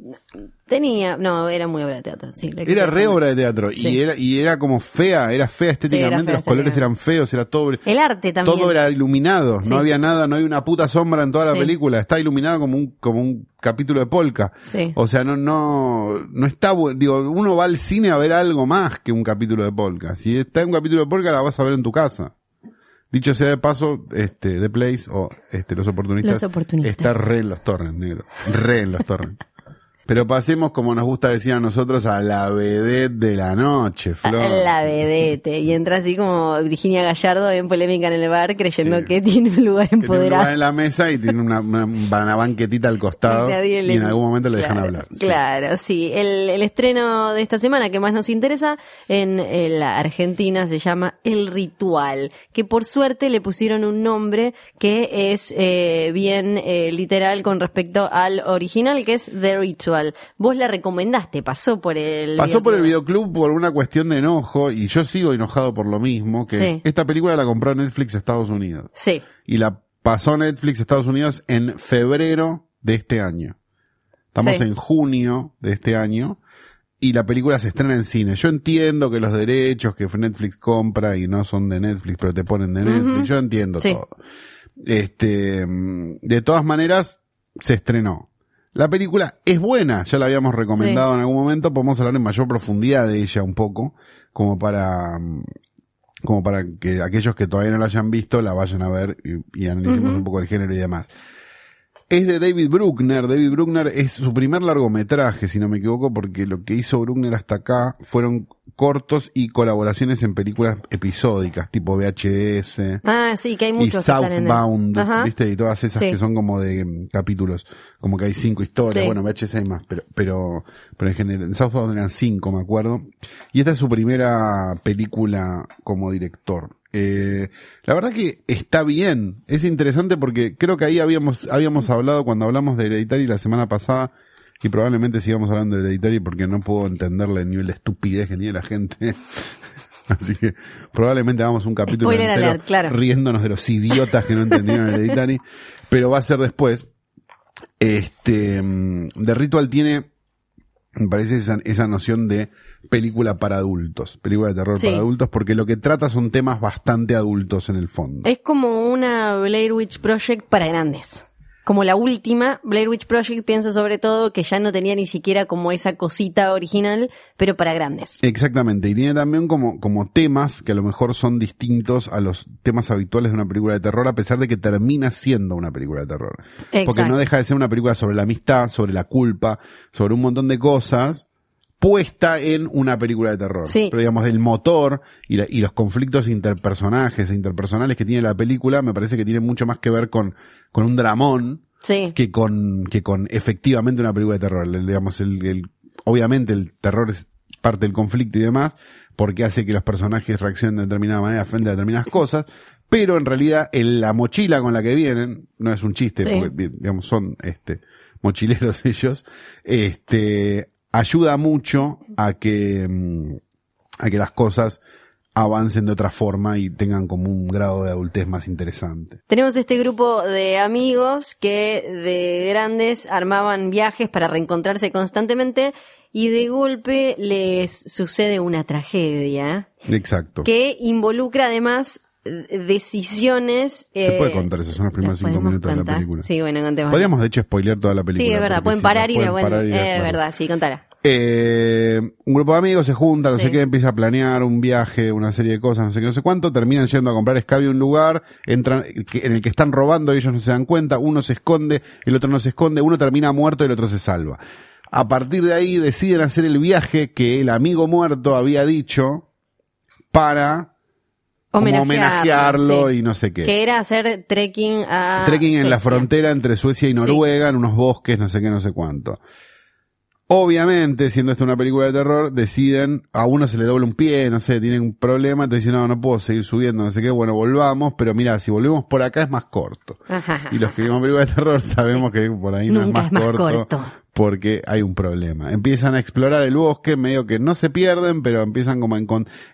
Speaker 1: Tenía, no, era muy obra de teatro, sí.
Speaker 2: Era re obra de teatro
Speaker 1: Sí.
Speaker 2: y era y era como fea, era fea estéticamente,
Speaker 1: fea
Speaker 2: los colores eran feos, era todo
Speaker 1: El arte también.
Speaker 2: todo era iluminado,
Speaker 1: Sí.
Speaker 2: no había nada, no hay una puta sombra en toda la película, está iluminado como un como un capítulo de polka.
Speaker 1: Sí.
Speaker 2: O sea, no no no está digo, uno va al cine a ver algo más que un capítulo de polka. Si está en un capítulo de polka la vas a ver en tu casa. Dicho sea de paso, este, The Place o este, Los Oportunistas,
Speaker 1: Los Oportunistas.
Speaker 2: está re en los torrents, negro. Re en los torrents. Pero pasemos, como nos gusta decir a nosotros, a la vedette de la noche, Flor.
Speaker 1: La vedete. Y entra así como Virginia Gallardo en polémica en el bar, creyendo
Speaker 2: Sí.
Speaker 1: que tiene un lugar
Speaker 2: que tiene un lugar
Speaker 1: empoderado.
Speaker 2: en la mesa y tiene una, una, una banquetita al costado
Speaker 1: Nadie
Speaker 2: y
Speaker 1: le-
Speaker 2: en algún momento le dejan hablar. Sí.
Speaker 1: Claro, sí. El, el estreno de esta semana que más nos interesa en, la Argentina se llama El Ritual, que por suerte le pusieron un nombre que es eh, bien eh, literal con respecto al original, que es The Ritual. Vos la recomendaste, pasó por el...
Speaker 2: Pasó por el
Speaker 1: videoclub.
Speaker 2: por una cuestión de enojo y yo sigo enojado por lo mismo, que
Speaker 1: Sí.
Speaker 2: es, esta película la compró Netflix Estados Unidos
Speaker 1: Sí.
Speaker 2: y la pasó Netflix Estados Unidos en febrero de este año. Estamos
Speaker 1: Sí.
Speaker 2: en junio de este año y la película se estrena en cine. Yo entiendo que los derechos que Netflix compra y no son de Netflix, pero te ponen de Netflix. Yo entiendo
Speaker 1: Sí.
Speaker 2: todo. Este, mm, de todas maneras, se estrenó. La película es buena, ya la habíamos recomendado en algún momento, podemos hablar en mayor profundidad de ella un poco, como para, mm, como para que aquellos que todavía no la hayan visto la vayan a ver y, y analicemos un poco el género y demás. Es de David Bruckner. David Bruckner es su primer largometraje, si no me equivoco, porque lo que hizo Bruckner hasta acá fueron cortos y colaboraciones en películas episódicas, tipo VHS
Speaker 1: Ah, sí, que hay
Speaker 2: y
Speaker 1: muchos de-
Speaker 2: Southbound. ¿viste? Y todas esas
Speaker 1: Sí.
Speaker 2: que son como de mm, capítulos, como que hay cinco historias,
Speaker 1: Sí.
Speaker 2: bueno, VHS hay más, pero, pero, pero en general, en Southbound eran cinco, me acuerdo. Y esta es su primera película como director. Eh, la verdad que está bien, es interesante porque creo que ahí habíamos, habíamos hablado cuando hablamos de Hereditary la semana pasada, y probablemente sigamos hablando de Hereditary porque no puedo entenderle el nivel de estupidez que tiene la gente. (laughs) Así que probablemente hagamos un capítulo entero
Speaker 1: claro.
Speaker 2: riéndonos de los idiotas que no entendieron Hereditary, pero va a ser después. Este, mm, The Ritual tiene, me parece esa, esa noción de película para adultos, película de terror
Speaker 1: Sí.
Speaker 2: para adultos, porque lo que trata son temas bastante adultos en el fondo.
Speaker 1: Es como una Blair Witch Project para grandes. Como la última, Blair Witch Project pienso sobre todo que ya no tenía ni siquiera como esa cosita original, pero para grandes.
Speaker 2: Exactamente, y tiene también como, como temas que a lo mejor son distintos a los temas habituales de una película de terror, a pesar de que termina siendo una película de terror. Porque
Speaker 1: Exacto.
Speaker 2: no deja de ser una película sobre la amistad, sobre la culpa, sobre un montón de cosas, puesta en una película de terror.
Speaker 1: Sí.
Speaker 2: Pero digamos, el motor y, la- y los conflictos interpersonajes e interpersonales que tiene la película, me parece que tiene mucho más que ver con, con un dramón,
Speaker 1: Sí.
Speaker 2: que con, que con efectivamente una película de terror. El- Digamos, el, el- obviamente el terror es parte del conflicto y demás, porque hace que los personajes reaccionen de determinada manera frente a determinadas cosas, pero en realidad en la mochila con la que vienen, no es un chiste,
Speaker 1: Sí.
Speaker 2: porque digamos, son este mochileros (laughs) ellos, este ayuda mucho a que mm, a que las cosas avancen de otra forma y tengan como un grado de adultez más interesante.
Speaker 1: Tenemos este grupo de amigos que de grandes armaban viajes para reencontrarse constantemente y de golpe les sucede una tragedia
Speaker 2: Exacto.
Speaker 1: que involucra además eh, decisiones.
Speaker 2: Se
Speaker 1: eh,
Speaker 2: puede contar eso, son los primeros
Speaker 1: ¿las
Speaker 2: cinco minutos de la película.
Speaker 1: Sí, bueno, contemos.
Speaker 2: Podríamos de hecho spoilear toda la película.
Speaker 1: Sí, es verdad, pueden parar y,
Speaker 2: pueden
Speaker 1: bueno,
Speaker 2: parar y
Speaker 1: es verdad, sí, contala.
Speaker 2: Eh, un grupo de amigos se junta, no
Speaker 1: Sí.
Speaker 2: sé qué, empieza a planear un viaje, una serie de cosas, no sé qué, no sé cuánto, terminan yendo a comprar escabio a un lugar, entran, en el que están robando, ellos no se dan cuenta, uno se esconde, el otro no se esconde, uno termina muerto y el otro se salva. A partir de ahí deciden hacer el viaje que el amigo muerto había dicho para homenajearlo
Speaker 1: sí.
Speaker 2: y no sé qué.
Speaker 1: Que era hacer trekking a.
Speaker 2: trekking en la frontera entre Suecia y Noruega, en unos bosques, no sé qué, no sé cuánto. Obviamente, siendo esto una película de terror, deciden, a uno se le dobla un pie, no sé, tienen un problema, entonces dicen, no, no puedo seguir subiendo, no sé qué, bueno, volvamos, pero mira, si volvemos por acá es más corto.
Speaker 1: Ajá.
Speaker 2: Y los que vimos películas de terror sabemos que por ahí no es más,
Speaker 1: es más
Speaker 2: corto,
Speaker 1: corto.
Speaker 2: Porque hay un problema. Empiezan a explorar el bosque, medio que no se pierden, pero empiezan como a,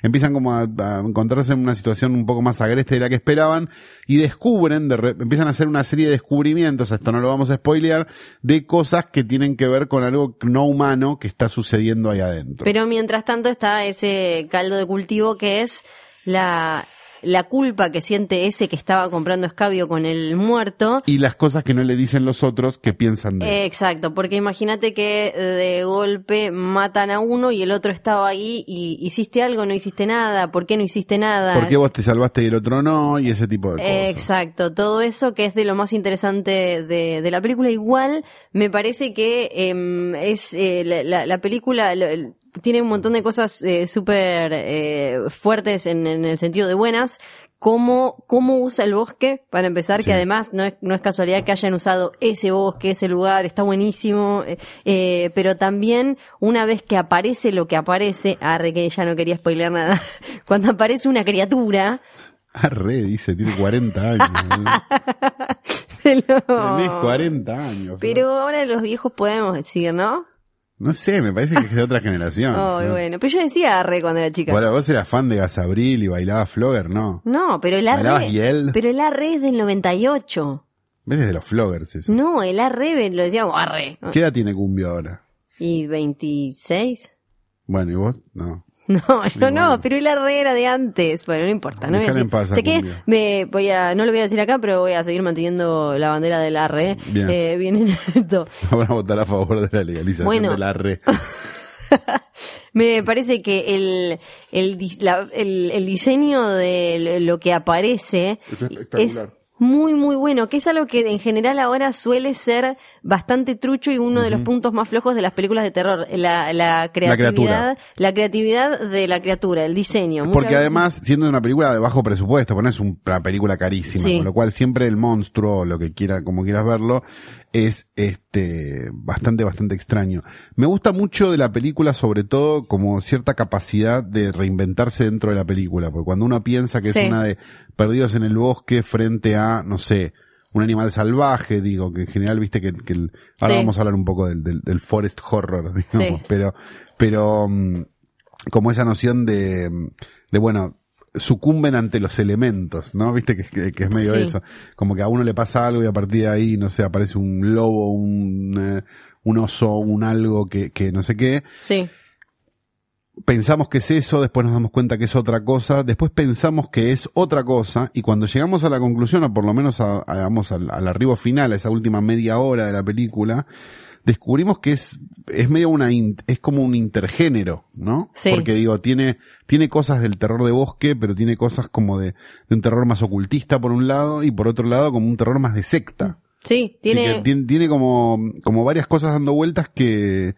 Speaker 2: empiezan como a, encontrarse en una situación un poco más agreste de la que esperaban y descubren, de empiezan a hacer una serie de descubrimientos, esto no lo vamos a spoilear, de cosas que tienen que ver con algo no humano que está sucediendo ahí adentro.
Speaker 1: Pero mientras tanto está ese caldo de cultivo que es la, la culpa que siente ese que estaba comprando escabio con el muerto.
Speaker 2: y las cosas que no le dicen los otros que piensan de él.
Speaker 1: Exacto, porque imagínate que de golpe matan a uno y el otro estaba ahí y hiciste algo, no hiciste nada, ¿por qué no hiciste nada?
Speaker 2: ¿Por qué vos te salvaste y el otro no? Y ese tipo de cosas.
Speaker 1: Exacto, todo eso que es de lo más interesante de, de la película. Igual me parece que em, es eh, la, la- la película el- tiene un montón de cosas eh, súper eh, fuertes en, en el sentido de buenas. Cómo, cómo usa el bosque, para empezar,
Speaker 2: Sí.
Speaker 1: que además no es, no es casualidad que hayan usado ese bosque, ese lugar, está buenísimo, eh, eh, pero también una vez que aparece lo que aparece, arre que ya no quería spoilear nada, (laughs) cuando aparece una criatura,
Speaker 2: Arre, dice, tiene 40 años. (laughs) Tenés 40 años.
Speaker 1: pero ahora los viejos podemos decir, ¿no?
Speaker 2: No sé, me parece que es de otra generación.
Speaker 1: Ay,
Speaker 2: ¿no?
Speaker 1: bueno, pero yo decía arre cuando era chica.
Speaker 2: Ahora, vos eras fan de Gasabril y bailabas Flogger, ¿no?
Speaker 1: No, pero el
Speaker 2: ¿Bailabas
Speaker 1: arre,
Speaker 2: Yel?
Speaker 1: pero el arre es del 98.
Speaker 2: ¿Ves desde los Floggers eso?
Speaker 1: No, el arre lo decíamos arre.
Speaker 2: ¿Qué edad tiene Cumbia ahora?
Speaker 1: ¿Y 26?
Speaker 2: Bueno, ¿y vos? No. (laughs)
Speaker 1: No, yo
Speaker 2: bueno.
Speaker 1: no, pero el arre era de antes. Bueno, no importa, no voy a decir.
Speaker 2: paz
Speaker 1: sé que me voy a, no lo voy a decir acá, pero voy a seguir manteniendo la bandera del arre.
Speaker 2: Bien.
Speaker 1: Eh, bien en alto.
Speaker 2: Van a votar a favor de la legalización
Speaker 1: Bueno.
Speaker 2: de la re. (laughs)
Speaker 1: Me parece que el, el, dis- la- el, el diseño de lo que aparece
Speaker 2: Es espectacular.
Speaker 1: Muy, muy bueno, que es algo que en general ahora suele ser bastante trucho y uno de los puntos más flojos de las películas de terror, la, la creatividad, la, creatividad de la criatura, el diseño.
Speaker 2: Porque
Speaker 1: veces-
Speaker 2: además, siendo una película de bajo presupuesto, no es una película carísima,
Speaker 1: Sí.
Speaker 2: con lo cual siempre el monstruo, lo que quiera, como quieras verlo, es este bastante, bastante extraño. Me gusta mucho de la película, sobre todo, como cierta capacidad de reinventarse dentro de la película, porque cuando uno piensa que
Speaker 1: Sí.
Speaker 2: es una de perdidos en el bosque frente a, no sé, un animal salvaje, digo, que en general viste que, que el- ahora
Speaker 1: Sí.
Speaker 2: vamos a hablar un poco del, del, del forest horror, (laughs) digamos,
Speaker 1: Sí.
Speaker 2: pero, pero, mm, como esa noción de, de bueno, sucumben ante los elementos, ¿no? Viste que, que- que es medio
Speaker 1: Sí.
Speaker 2: eso. Como que a uno le pasa algo y a partir de ahí, no sé, aparece un lobo, un, eh, un oso, un algo que, que no sé qué.
Speaker 1: Sí,
Speaker 2: Pensamos que es eso, después nos damos cuenta que es otra cosa, después pensamos que es otra cosa y cuando llegamos a la conclusión, o por lo menos a, al, al arribo final, a esa última media hora de la película, descubrimos que es, es medio una, es como un intergénero, ¿no?
Speaker 1: Sí.
Speaker 2: Porque digo, tiene, tiene cosas del terror de bosque, pero tiene cosas como de, de un terror más ocultista por un lado y por otro lado como un terror más de secta.
Speaker 1: sí, tiene,
Speaker 2: que tiene, tiene como, como varias cosas dando vueltas que,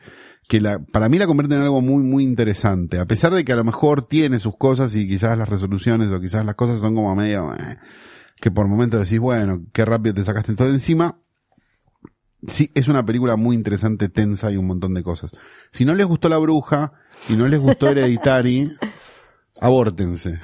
Speaker 2: que la, para mí la convierten en algo muy, muy interesante. A pesar de que a lo mejor tiene sus cosas y quizás las resoluciones o quizás las cosas son como medio, eh, que por momentos decís, bueno, qué rápido te sacaste todo encima. Sí, es una película muy interesante, tensa y un montón de cosas. Si no les gustó La Bruja y no les gustó Hereditary, (laughs) abórtense.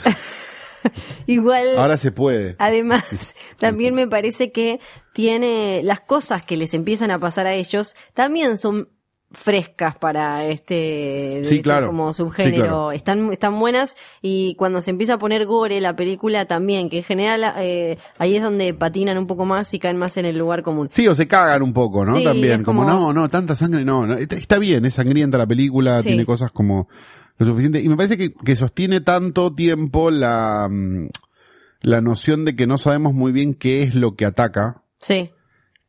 Speaker 1: igual.
Speaker 2: Ahora se puede.
Speaker 1: Además, también me parece que tiene las cosas que les empiezan a pasar a ellos, también son frescas para este,
Speaker 2: Sí,
Speaker 1: este
Speaker 2: claro.
Speaker 1: como
Speaker 2: Sí,
Speaker 1: subgénero.
Speaker 2: claro.
Speaker 1: Están, están buenas y cuando se empieza a poner gore la película también, que en general eh, ahí es donde patinan un poco más y caen más en el lugar común.
Speaker 2: Sí, o se cagan un poco, ¿no?
Speaker 1: Sí,
Speaker 2: También, como,
Speaker 1: como-
Speaker 2: no, no, tanta sangre, no, no. Está, bien, es sangrienta la película, tiene cosas como lo suficiente. Y me parece que, que sostiene tanto tiempo la, mm, la noción de que no sabemos muy bien qué es lo que ataca,
Speaker 1: Sí,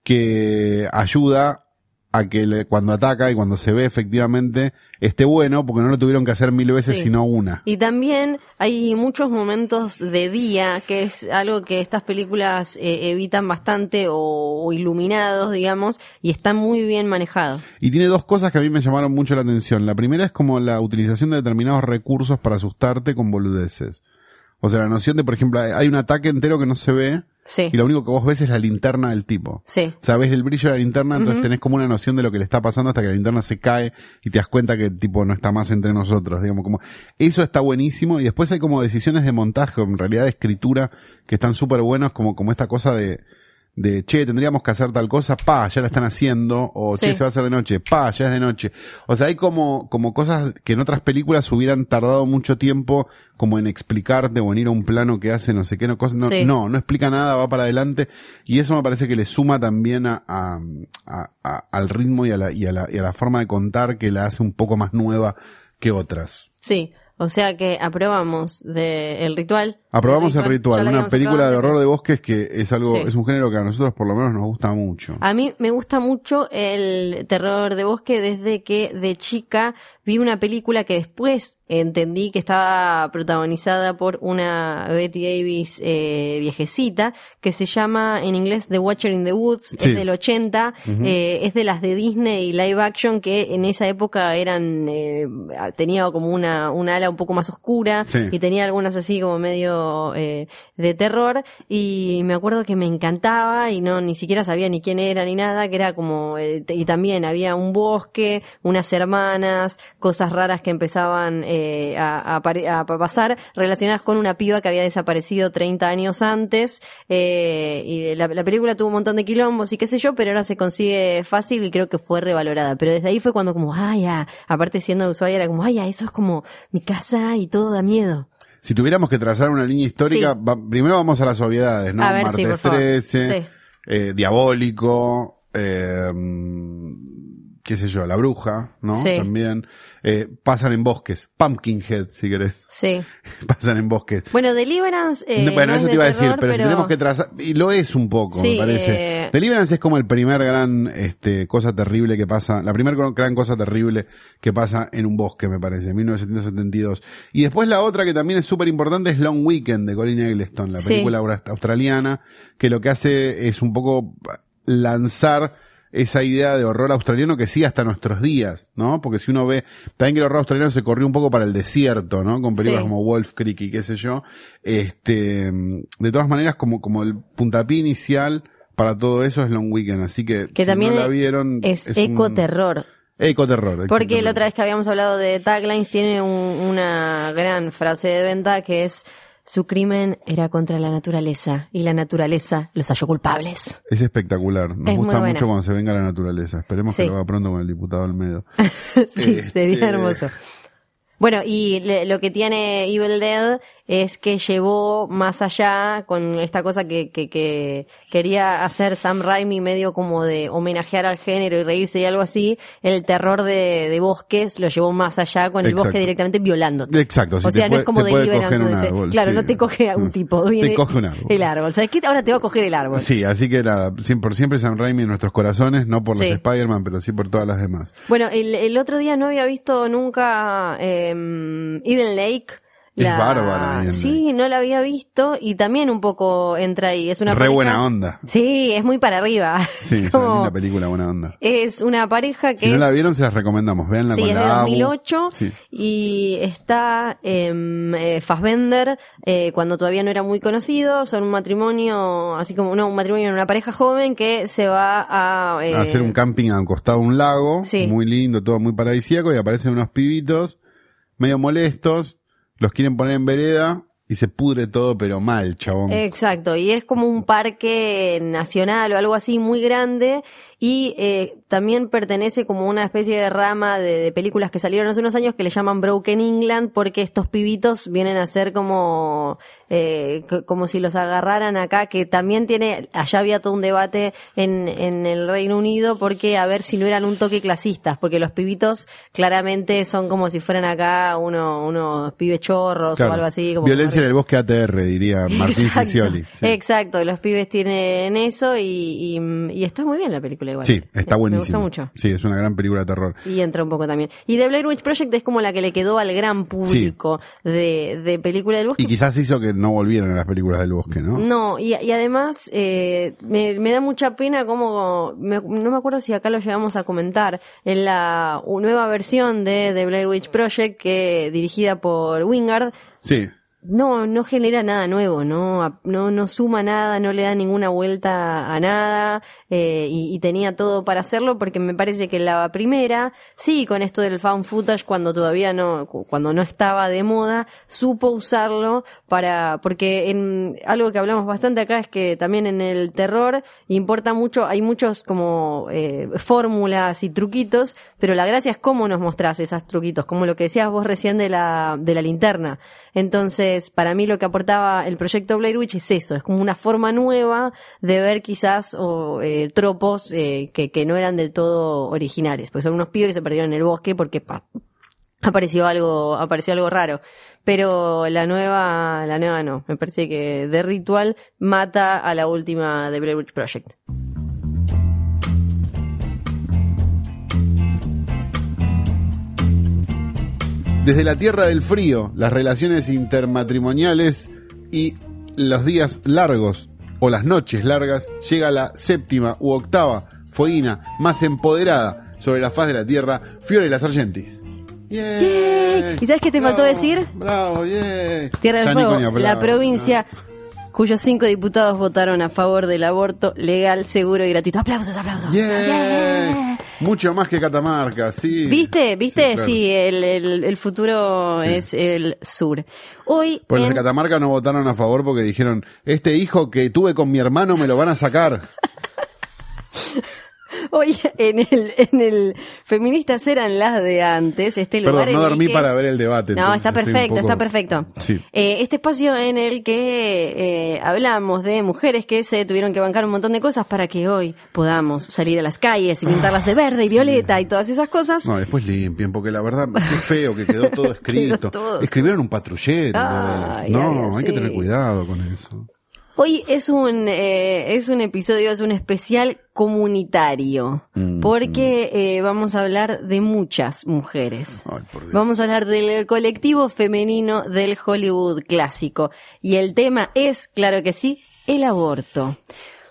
Speaker 2: que ayuda a que le- cuando ataca y cuando se ve efectivamente esté bueno, porque no lo tuvieron que hacer mil veces,
Speaker 1: Sí.
Speaker 2: sino una.
Speaker 1: Y también hay muchos momentos de día, que es algo que estas películas eh, evitan bastante o, o iluminados, digamos, y están muy bien manejados.
Speaker 2: Y tiene dos cosas que a mí me llamaron mucho la atención. La primera es como la utilización de determinados recursos para asustarte con boludeces. O sea, la noción de, por ejemplo, hay un ataque entero que no se ve
Speaker 1: Sí,
Speaker 2: y lo único que vos ves es la linterna del tipo.
Speaker 1: sí,
Speaker 2: O sea, ves el brillo de la linterna, entonces tenés como una noción de lo que le está pasando hasta que la linterna se cae y te das cuenta que el tipo no está más entre nosotros, digamos, como, eso está buenísimo. Y después hay como decisiones de montaje, o en realidad de escritura, que están súper buenos, como, como esta cosa de, de, che, tendríamos que hacer tal cosa, pa, ya la están haciendo, o che,
Speaker 1: Sí.
Speaker 2: se va a hacer de noche, pa, ya es de noche. O sea, hay como, como cosas que en otras películas hubieran tardado mucho tiempo como en explicarte o en ir a un plano que hace no sé qué, no, cosas, no,
Speaker 1: Sí.
Speaker 2: no, no explica nada, va para adelante, y eso me parece que le suma también a, a- a- a- al ritmo y a, la, y, a la, y a la forma de contar que la hace un poco más nueva que otras.
Speaker 1: Sí, o sea que aprobamos de el ritual.
Speaker 2: Aprobamos el ritual, una película de horror de bosques que es algo,
Speaker 1: Sí.
Speaker 2: es un género que a nosotros por lo menos nos gusta mucho.
Speaker 1: A mí me gusta mucho el terror de bosque desde que de chica vi una película que después entendí que estaba protagonizada por una Betty Davis eh, viejecita que se llama en inglés The Watcher in the Woods,
Speaker 2: Sí.
Speaker 1: es del 80, eh, es de las de Disney live action que en esa época eran, eh, tenía como una, una ala un poco más oscura
Speaker 2: Sí.
Speaker 1: y tenía algunas así como medio eh, de terror. Y me acuerdo que me encantaba y no ni siquiera sabía ni quién era ni nada que era como eh, y también había un bosque unas hermanas cosas raras que empezaban eh, a, a pasar relacionadas con una piba que había desaparecido 30 años antes eh, y la, la película tuvo un montón de quilombos y qué sé yo pero ahora se consigue fácil y creo que fue revalorada. Pero desde ahí fue cuando como ay aparte siendo de Ushuaia era como ay ya eso es como mi casa y todo da miedo
Speaker 2: Si tuviéramos que trazar una línea histórica,
Speaker 1: Sí.
Speaker 2: va- primero vamos a las obviedades, ¿no?
Speaker 1: A ver, sí,
Speaker 2: Martes
Speaker 1: favor.
Speaker 2: 13,
Speaker 1: Sí.
Speaker 2: eh, Diabólico, eh, qué sé yo, La Bruja, ¿no?
Speaker 1: Sí.
Speaker 2: También. Eh, pasan en bosques. Pumpkinhead, si querés.
Speaker 1: sí (laughs)
Speaker 2: pasan en bosques.
Speaker 1: Bueno, Deliverance. Eh,
Speaker 2: No, bueno,
Speaker 1: no
Speaker 2: eso
Speaker 1: es
Speaker 2: te iba a
Speaker 1: de
Speaker 2: decir, pero, si tenemos que trazar, y lo es un poco,
Speaker 1: Sí,
Speaker 2: me parece.
Speaker 1: eh,
Speaker 2: Deliverance es como el primer gran, este, cosa terrible que pasa, la primera gran cosa terrible que pasa en un bosque, me parece, 1972. Y después la otra que también es súper importante es Long Weekend de Colin Eggleston, la película australiana, que lo que hace es un poco lanzar esa idea de horror australiano que sigue hasta nuestros días, ¿no? Porque si uno ve, también que el horror australiano se corrió un poco para el desierto, ¿no? Con películas
Speaker 1: Sí.
Speaker 2: como Wolf Creek y qué sé yo. Este, de todas maneras, como, como el puntapié inicial para todo eso es Long Weekend, así que,
Speaker 1: Que
Speaker 2: si
Speaker 1: también
Speaker 2: no la vieron,
Speaker 1: es,
Speaker 2: un-
Speaker 1: ecoterror.
Speaker 2: Ecoterror.
Speaker 1: Porque la otra vez que habíamos hablado de taglines tiene un- una gran frase de venta que es su crimen era contra la naturaleza y la naturaleza los halló culpables.
Speaker 2: Es espectacular. Nos
Speaker 1: Es
Speaker 2: gusta mucho cuando se venga la naturaleza. Esperemos
Speaker 1: Sí.
Speaker 2: que lo haga pronto con el diputado Almedo. (laughs)
Speaker 1: sí,
Speaker 2: Este-
Speaker 1: sería hermoso. Bueno, y le- lo que tiene Evil Dead es que llevó más allá con esta cosa que, que, que quería hacer Sam Raimi medio como de homenajear al género y reírse y algo así, el terror de, de bosques lo llevó más allá con el
Speaker 2: Exacto.
Speaker 1: bosque directamente violándote.
Speaker 2: Exacto, sí,
Speaker 1: o sea, no
Speaker 2: puede-
Speaker 1: es como
Speaker 2: te- árbol,
Speaker 1: claro,
Speaker 2: sí.
Speaker 1: no te coge a un (laughs) tipo,
Speaker 2: Te coge un árbol.
Speaker 1: El árbol. ¿Sabes qué? Ahora te va a coger el árbol.
Speaker 2: Sí, así que nada, por siempre Sam Raimi en nuestros corazones, no por
Speaker 1: Sí.
Speaker 2: los Spider-Man, pero sí por todas las demás.
Speaker 1: Bueno, el, el otro día no había visto nunca eh, Eden Lake.
Speaker 2: Es bárbara,
Speaker 1: Sí, no la había visto y también un poco entra ahí. Es una
Speaker 2: Re
Speaker 1: pareja-
Speaker 2: buena onda.
Speaker 1: Sí, es muy para arriba.
Speaker 2: Sí, es una linda película, buena onda.
Speaker 1: es una pareja que
Speaker 2: Si no la vieron, se las recomendamos. Veanla
Speaker 1: Sí,
Speaker 2: con
Speaker 1: es de
Speaker 2: la Abu.
Speaker 1: 2008
Speaker 2: Sí.
Speaker 1: y está em, eh, Fassbender eh, cuando todavía no era muy conocido. Son un matrimonio, así como no, un matrimonio en una pareja joven que se va a, eh,
Speaker 2: A hacer un camping al costado de un lago,
Speaker 1: Sí.
Speaker 2: muy lindo, todo muy paradisíaco, y aparecen unos pibitos medio molestos, los quieren poner en vereda y se pudre todo, pero mal, chabón.
Speaker 1: Exacto, y es como un parque nacional o algo así muy grande y eh, también pertenece como una especie de rama de, de películas que salieron hace unos años que le llaman Broken England porque estos pibitos vienen a ser como eh, como si los agarraran acá que también tiene allá había todo un debate en, en el Reino Unido porque a ver si no eran un toque clasistas porque los pibitos claramente son como si fueran acá uno, unos pibes chorros
Speaker 2: Claro.
Speaker 1: o algo así como
Speaker 2: Violencia en el bosque ATR, diría (laughs) Martín. Sicioli. Sí.
Speaker 1: Exacto, los pibes tienen eso y, y, y está muy bien la película igual.
Speaker 2: Sí, está
Speaker 1: Me
Speaker 2: buenísimo.
Speaker 1: gusta mucho.
Speaker 2: Sí, es una gran película de terror.
Speaker 1: Y entra un poco también. Y The Blair Witch Project es como la que le quedó al gran público de, de película del bosque.
Speaker 2: Y quizás hizo que no volvieran a las películas del bosque, ¿no?
Speaker 1: No, y, y además eh, me, me da mucha pena como, me- no me acuerdo si acá lo llegamos a comentar, en la nueva versión de The Blair Witch Project que dirigida por Wingard,
Speaker 2: Sí.
Speaker 1: No, no genera nada nuevo, no, no, no suma nada, no le da ninguna vuelta a nada, eh, y, tenía todo para hacerlo porque me parece que la primera, sí, con esto del found footage cuando todavía no, cu- cuando no estaba de moda, supo usarlo para, porque en, algo que hablamos bastante acá es que también en el terror importa mucho, hay muchos como, eh, fórmulas y truquitos, pero la gracia es cómo nos mostrás esos truquitos, como lo que decías vos recién de la, de la linterna. Entonces, para mí lo que aportaba el proyecto Blair Witch es eso, es como una forma nueva de ver quizás o, eh, tropos eh, que, que no eran del todo originales, porque son unos pibes que se perdieron en el bosque porque pa, apareció algo, apareció algo raro. Pero la nueva, la nueva no. Me parece que The Ritual mata a la última de Blair Witch Project.
Speaker 2: Desde la tierra del frío, las relaciones intermatrimoniales y los días largos o las noches largas, llega la séptima u octava fueguina más empoderada sobre la faz de la tierra, Fiore la Sargenti. ¡Yay!
Speaker 1: ¿Y sabes qué te faltó decir?
Speaker 2: Bravo, yay.
Speaker 1: Tierra del Fuego, la provincia cuyos cinco diputados votaron a favor del aborto legal, seguro y gratuito. Aplausos, aplausos. Yeah.
Speaker 2: Mucho más que Catamarca, sí.
Speaker 1: ¿Viste? ¿Viste?
Speaker 2: claro.
Speaker 1: Sí, el, el- el futuro es el sur. Hoy.
Speaker 2: Pues los
Speaker 1: en-
Speaker 2: de Catamarca no votaron a favor porque dijeron, este hijo que tuve con mi hermano me lo van a sacar.
Speaker 1: Hoy en el, en el Feministas eran las de antes, este lugar
Speaker 2: Perdón, no dormí
Speaker 1: que-
Speaker 2: para ver el debate.
Speaker 1: No, está perfecto,
Speaker 2: poco-
Speaker 1: está perfecto.
Speaker 2: Sí.
Speaker 1: Eh, este espacio en el que eh, hablamos de mujeres que se tuvieron que bancar un montón de cosas para que hoy podamos salir a las calles y pintarlas de verde y violeta y todas esas cosas.
Speaker 2: No, después limpien, porque la verdad, qué feo que quedó todo (laughs) escrito.
Speaker 1: todo
Speaker 2: Escribieron un patrullero. No,
Speaker 1: ay,
Speaker 2: hay que tener cuidado con eso.
Speaker 1: Hoy es un, eh, es un episodio, es un especial comunitario,
Speaker 2: Mm,
Speaker 1: porque eh, vamos a hablar de muchas mujeres.
Speaker 2: Ay.
Speaker 1: Vamos a hablar del colectivo femenino del Hollywood clásico. Y el tema es, claro que sí, el aborto.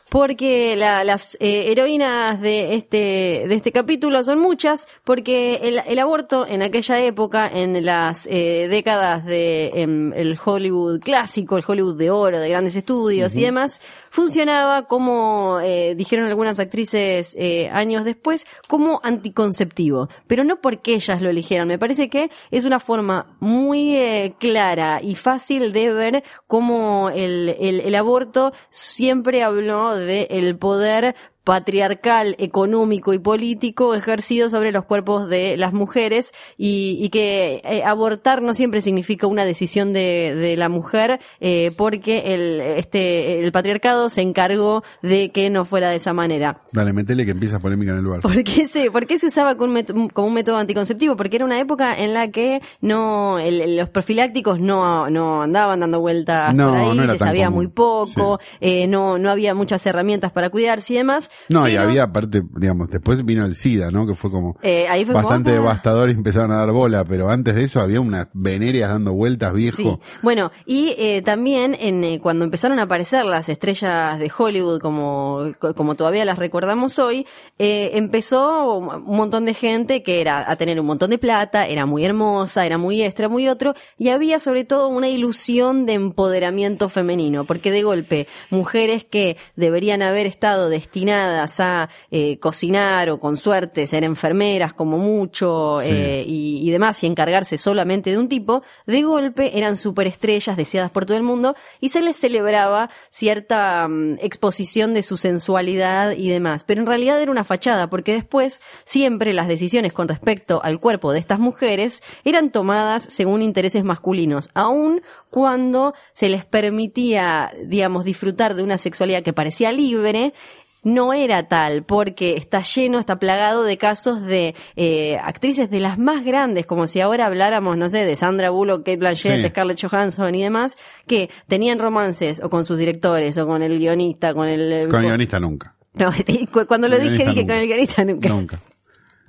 Speaker 1: Porque la- las eh, heroínas de este, de este capítulo son muchas, porque el, el aborto en aquella época, en las eh, décadas de em, el Hollywood clásico, el Hollywood de oro, de grandes estudios y demás, funcionaba como, eh, dijeron algunas actrices eh, años después, como anticonceptivo. Pero no porque ellas lo eligieran, me parece que es una forma muy eh, clara y fácil de ver cómo el, el, el aborto siempre habló de el poder patriarcal, económico y político ejercido sobre los cuerpos de las mujeres y, y que eh, abortar no siempre significa una decisión de, de la mujer eh, porque el, este, el patriarcado se encargó de que no fuera de esa manera.
Speaker 2: Dale, metele que empieza polémica en el bar.
Speaker 1: ¿Por qué se, por qué se usaba como un, método, como un método anticonceptivo? Porque era una época en la que no, el- los profilácticos no, no andaban dando vueltas
Speaker 2: No,
Speaker 1: por ahí,
Speaker 2: no
Speaker 1: se sabía
Speaker 2: común.
Speaker 1: muy poco, eh, no, no había muchas herramientas para cuidarse y demás.
Speaker 2: No, y había aparte, digamos, después vino el SIDA, ¿no? Que fue como
Speaker 1: eh, ahí fue como,
Speaker 2: bastante
Speaker 1: ah,
Speaker 2: devastador y empezaron a dar bola, pero antes de eso había unas venerias dando vueltas, viejo.
Speaker 1: Sí. Bueno, y eh, también en, eh, cuando empezaron a aparecer las estrellas de Hollywood como, como todavía las recordamos hoy, eh, empezó un montón de gente que era a tener un montón de plata, era muy hermosa, era muy extra, muy otro, y había sobre todo una ilusión de empoderamiento femenino, porque de golpe mujeres que deberían haber estado destinadas a eh, cocinar o con suerte ser enfermeras como mucho
Speaker 2: Sí.
Speaker 1: eh, y, y demás y encargarse solamente de un tipo, de golpe eran superestrellas deseadas por todo el mundo y se les celebraba cierta mm, exposición de su sensualidad y demás. Pero en realidad era una fachada porque después siempre las decisiones con respecto al cuerpo de estas mujeres eran tomadas según intereses masculinos, aun cuando se les permitía, digamos, disfrutar de una sexualidad que parecía libre, no era tal, porque está lleno, está plagado de casos de eh, actrices de las más grandes, como si ahora habláramos, no sé, de Sandra Bullock, Kate Blanchett,
Speaker 2: Sí.
Speaker 1: Scarlett Johansson y demás, que tenían romances o con sus directores o con el guionista, con el...
Speaker 2: Con el guionista nunca.
Speaker 1: No, (laughs) cu- cuando lo dije dije
Speaker 2: nunca.
Speaker 1: con el guionista nunca.
Speaker 2: Nunca.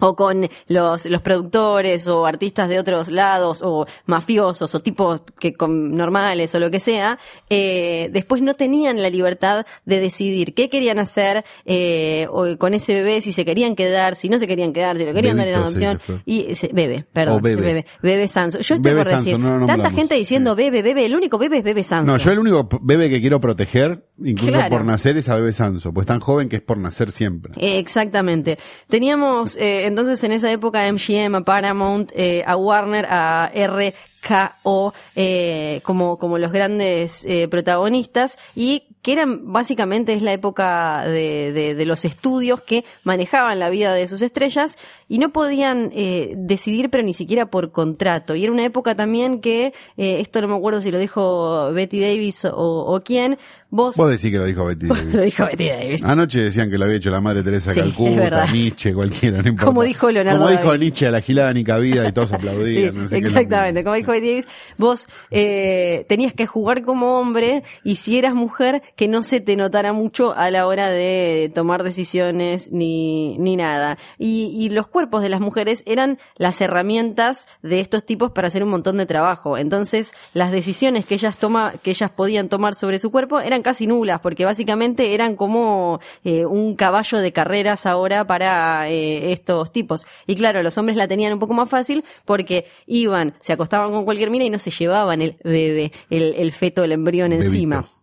Speaker 1: O con los, los productores o artistas de otros lados o mafiosos o tipos que con normales o lo que sea, eh, después no tenían la libertad de decidir qué querían hacer eh, o con ese bebé, si se querían quedar, si no se querían quedar, si lo querían dar en adopción.
Speaker 2: sí,
Speaker 1: y se- bebe, perdón,
Speaker 2: O bebe.
Speaker 1: bebe, bebe Sanso. Yo estoy
Speaker 2: Bebe
Speaker 1: por decir,
Speaker 2: no
Speaker 1: tanta gente diciendo bebe, bebe, el único bebe es bebe Sanso.
Speaker 2: No, yo el único bebé que quiero proteger, incluso
Speaker 1: Claro.
Speaker 2: por nacer, es a bebé Sanso, pues tan joven que es por nacer siempre.
Speaker 1: Eh, Exactamente. Teníamos eh, entonces en esa época MGM, a Paramount, eh, a Warner, a RKO eh, como, como los grandes eh, protagonistas y que eran básicamente es la época de, de- de los estudios que manejaban la vida de sus estrellas y no podían eh, decidir pero ni siquiera por contrato. Y era una época también que, eh, esto no me acuerdo si lo dijo Betty Davis o, o quién, vos...
Speaker 2: Vos decís que lo dijo Betty (laughs) Davis.
Speaker 1: lo dijo Betty Davis.
Speaker 2: Anoche decían que lo había hecho la madre Teresa
Speaker 1: Sí,
Speaker 2: Calcuta. Nietzsche, cualquiera, no importa.
Speaker 1: Como dijo Leonardo
Speaker 2: Como dijo. Nietzsche, a la gilada ni cabida y todos
Speaker 1: Sí,
Speaker 2: aplaudían. no sé
Speaker 1: exactamente. Como dijo Betty Davis, vos eh, tenías que jugar como hombre y si eras mujer, que no se te notara mucho a la hora de tomar decisiones ni, ni nada. Y, y los cuerpos de las mujeres eran las herramientas de estos tipos para hacer un montón de trabajo. Entonces, las decisiones que ellas toma, que ellas podían tomar sobre su cuerpo eran casi nulas, porque básicamente eran como eh, un caballo de carreras ahora para eh, estos tipos. Y claro, los hombres la tenían un poco más fácil porque iban, se acostaban con cualquier mina y no se llevaban el bebé, el, el feto, el embrión
Speaker 2: Bebito.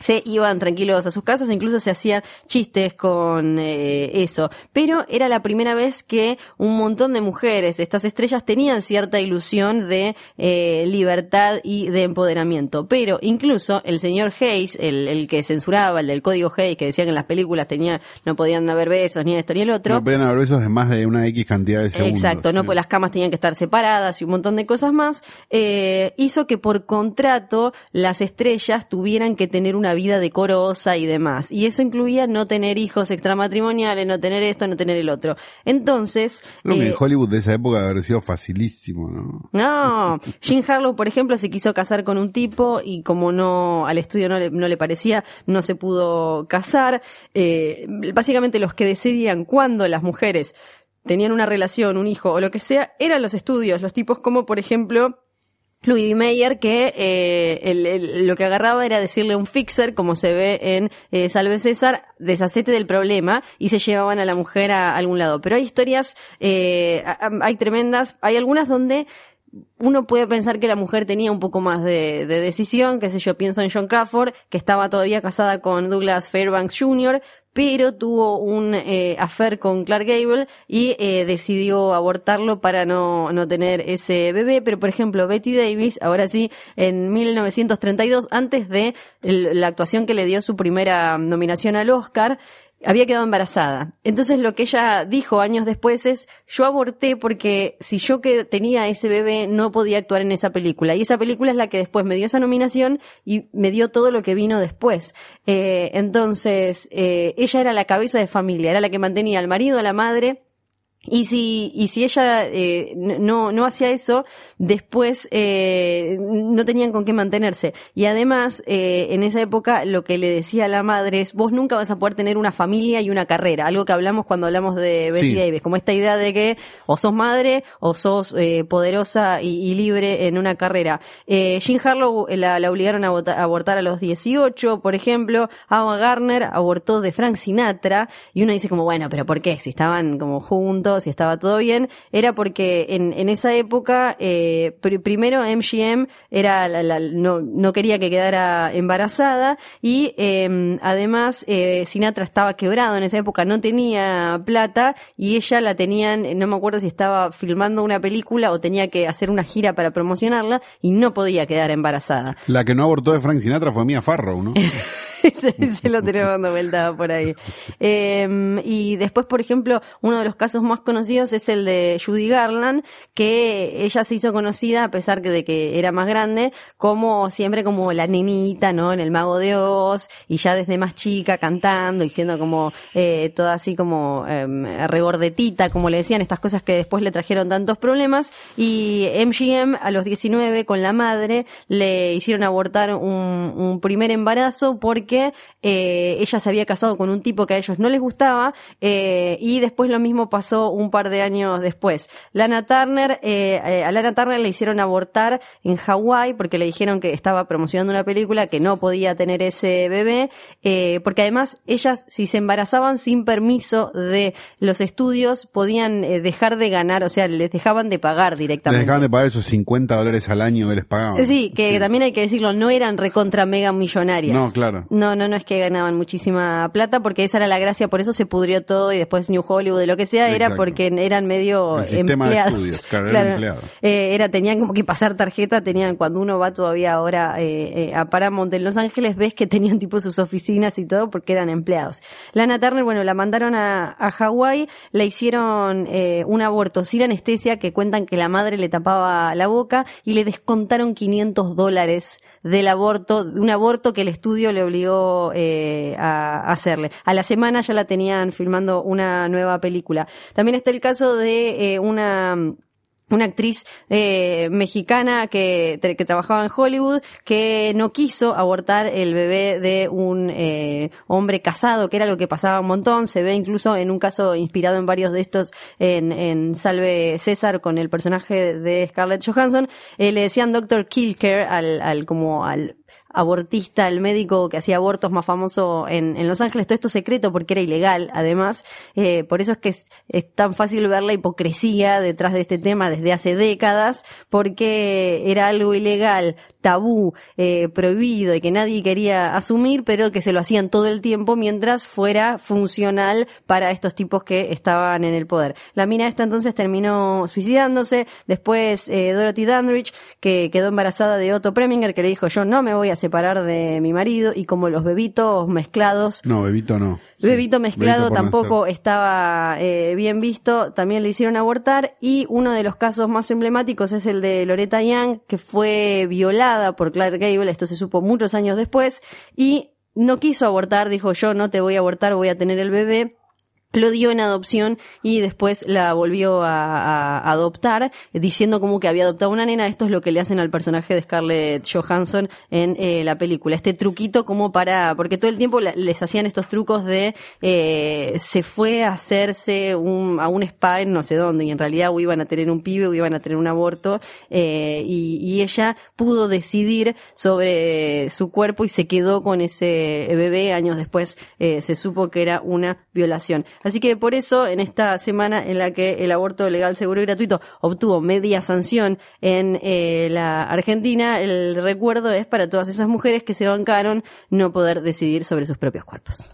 Speaker 1: Se iban tranquilos a sus casas, incluso se hacían chistes con eh, eso. Pero era la primera vez que un montón de mujeres, estas estrellas, tenían cierta ilusión de eh, libertad y de empoderamiento. Pero incluso el señor Hayes, el, el que censuraba, el del código Hayes, que decía que en las películas tenía, no podían haber besos, ni esto ni el otro.
Speaker 2: No podían haber besos de más de una X cantidad de segundos.
Speaker 1: Exacto, no,
Speaker 2: Sí.
Speaker 1: pues las camas tenían que estar separadas y un montón de cosas más, eh, hizo que por contrato las estrellas tuvieran que tener una vida decorosa y demás. Y eso incluía no tener hijos extramatrimoniales, no tener esto, no tener el otro. Entonces,
Speaker 2: Lo que
Speaker 1: eh,
Speaker 2: en Hollywood de esa época haber sido facilísimo, ¿no?
Speaker 1: no, Jean Harlow, por ejemplo, se quiso casar con un tipo y como no al estudio no le, no le parecía, no se pudo casar. Eh, básicamente los que decidían cuándo las mujeres tenían una relación, un hijo o lo que sea, eran los estudios, los tipos como, por ejemplo, Louis D. Mayer, que eh, lo que agarraba era decirle a un fixer, como se ve en eh, Salve César, deshacete del problema y se llevaban a la mujer a algún lado. Pero hay historias, eh, hay tremendas, hay algunas donde uno puede pensar que la mujer tenía un poco más de, de decisión, que sé yo, pienso en John Crawford, que estaba todavía casada con Douglas Fairbanks Jr., pero tuvo un eh, affair con Clark Gable y eh, decidió abortarlo para no, no tener ese bebé. Pero, por ejemplo, Betty Davis, ahora sí, en 1932, antes de la actuación que le dio su primera nominación al Oscar, había quedado embarazada. Entonces lo que ella dijo años después es, yo aborté porque si yo que tenía ese bebé no podía actuar en esa película. Y esa película es la que después me dio esa nominación y me dio todo lo que vino después. Eh, entonces, eh, ella era la cabeza de familia, era la que mantenía al marido, a la madre, y si, y si ella eh, no, no hacía eso, después eh, no tenían con qué mantenerse. Y además, eh, en esa época, lo que le decía a la madre es, vos nunca vas a poder tener una familia y una carrera. Algo que hablamos cuando hablamos de Betty
Speaker 2: Sí.
Speaker 1: Davis, como esta idea de que o sos madre o sos eh, poderosa y, y libre en una carrera. Eh, Jean Harlow eh, la, la obligaron a, vota- a abortar a los 18, por ejemplo. Ava Garner abortó de Frank Sinatra. Y uno dice como, bueno, pero ¿por qué? Si estaban como juntos, si estaba todo bien. Era porque en, en esa época, eh, pr- primero MGM era la- la- no, no quería que quedara embarazada. Y eh, además, eh, Sinatra estaba quebrado en esa época, no tenía plata. Y ella la tenían, no me acuerdo si estaba filmando una película o tenía que hacer una gira para promocionarla. Y no podía quedar embarazada.
Speaker 2: La que no abortó de Frank Sinatra fue Mia Farrow, ¿no? (laughs) (laughs)
Speaker 1: se, lo tenemos dando vuelta por ahí. Eh, y después, por ejemplo, uno de los casos más conocidos es el de Judy Garland, que ella se hizo conocida, a pesar de que era más grande, como siempre como la nenita, ¿no? En el Mago de Oz, y ya desde más chica cantando y siendo como eh, toda así como eh, regordetita, como le decían, estas cosas que después le trajeron tantos problemas. Y MGM a los 19 con la madre le hicieron abortar un primer embarazo porque porque eh, ella se había casado con un tipo que a ellos no les gustaba eh, y después lo mismo pasó un par de años después. Lana Turner, eh, eh, a Lana Turner le hicieron abortar en Hawái porque le dijeron que estaba promocionando una película que no podía tener ese bebé, eh, porque además ellas si se embarazaban sin permiso de los estudios podían dejar de ganar, o sea, les dejaban de pagar
Speaker 2: Les
Speaker 1: directamente.
Speaker 2: dejaban de pagar esos 50 dólares al año que les pagaban.
Speaker 1: Sí, que también hay que decirlo, no eran recontra mega millonarias.
Speaker 2: No, claro.
Speaker 1: No, no, no es que ganaban muchísima plata, porque esa era la gracia, por eso se pudrió todo y después New Hollywood, lo que sea, era porque eran medio
Speaker 2: El sistema de
Speaker 1: empleados.
Speaker 2: estudios, claro, (laughs) eran empleados.
Speaker 1: Eh, era, tenían como que pasar tarjeta, tenían, cuando uno va todavía ahora eh, eh, a Paramount en Los Ángeles, ves que tenían tipo sus oficinas y todo porque eran empleados. Lana Turner, bueno, la mandaron a, a Hawái, le hicieron eh, un aborto sin anestesia que cuentan que la madre le tapaba la boca y le descontaron 500 dólares del aborto, un aborto que el estudio le obligó eh, a hacerle. A la semana ya la tenían filmando una nueva película. También está el caso de eh, una una actriz eh, mexicana que, que trabajaba en Hollywood que no quiso abortar el bebé de un eh, hombre casado, que era lo que pasaba un montón. Se ve incluso en un caso inspirado en varios de estos en, en Salve César con el personaje de Scarlett Johansson. Eh, le decían Dr. Kilker al, al como al abortista, el médico que hacía abortos más famoso en, en Los Ángeles, todo esto secreto porque era ilegal, además, eh, por eso es que es, es tan fácil ver la hipocresía detrás de este tema desde hace décadas, porque era algo ilegal, tabú, eh, prohibido y que nadie quería asumir, pero que se lo hacían todo el tiempo mientras fuera funcional para estos tipos que estaban en el poder. La mina esta entonces terminó suicidándose, después eh, Dorothy Dandridge, que quedó embarazada de Otto Preminger, que le dijo yo no me voy a separar de mi marido, y como los bebitos mezclados
Speaker 2: No, bebito no.
Speaker 1: Bebito mezclado tampoco estaba eh, bien visto, también le hicieron abortar y uno de los casos más emblemáticos es el de Loretta Young, que fue violada por Clark Gable, esto se supo muchos años después, y no quiso abortar, dijo yo no te voy a abortar, voy a tener el bebé. Lo dio en adopción y después la volvió a, adoptar, diciendo como que había adoptado una nena. Esto es lo que le hacen al personaje de Scarlett Johansson en eh, la película. Este truquito como para, porque todo el tiempo les hacían estos trucos de eh, se fue a hacerse un, a un spa en no sé dónde y en realidad o iban a tener un pibe o iban a tener un aborto eh, y, y ella pudo decidir sobre su cuerpo y se quedó con ese bebé. Años después eh, se supo que era una violación. Así que por eso, en esta semana en la que el aborto legal, seguro y gratuito obtuvo media sanción en eh, la Argentina, el recuerdo es para todas esas mujeres que se bancaron no poder decidir sobre sus propios cuerpos.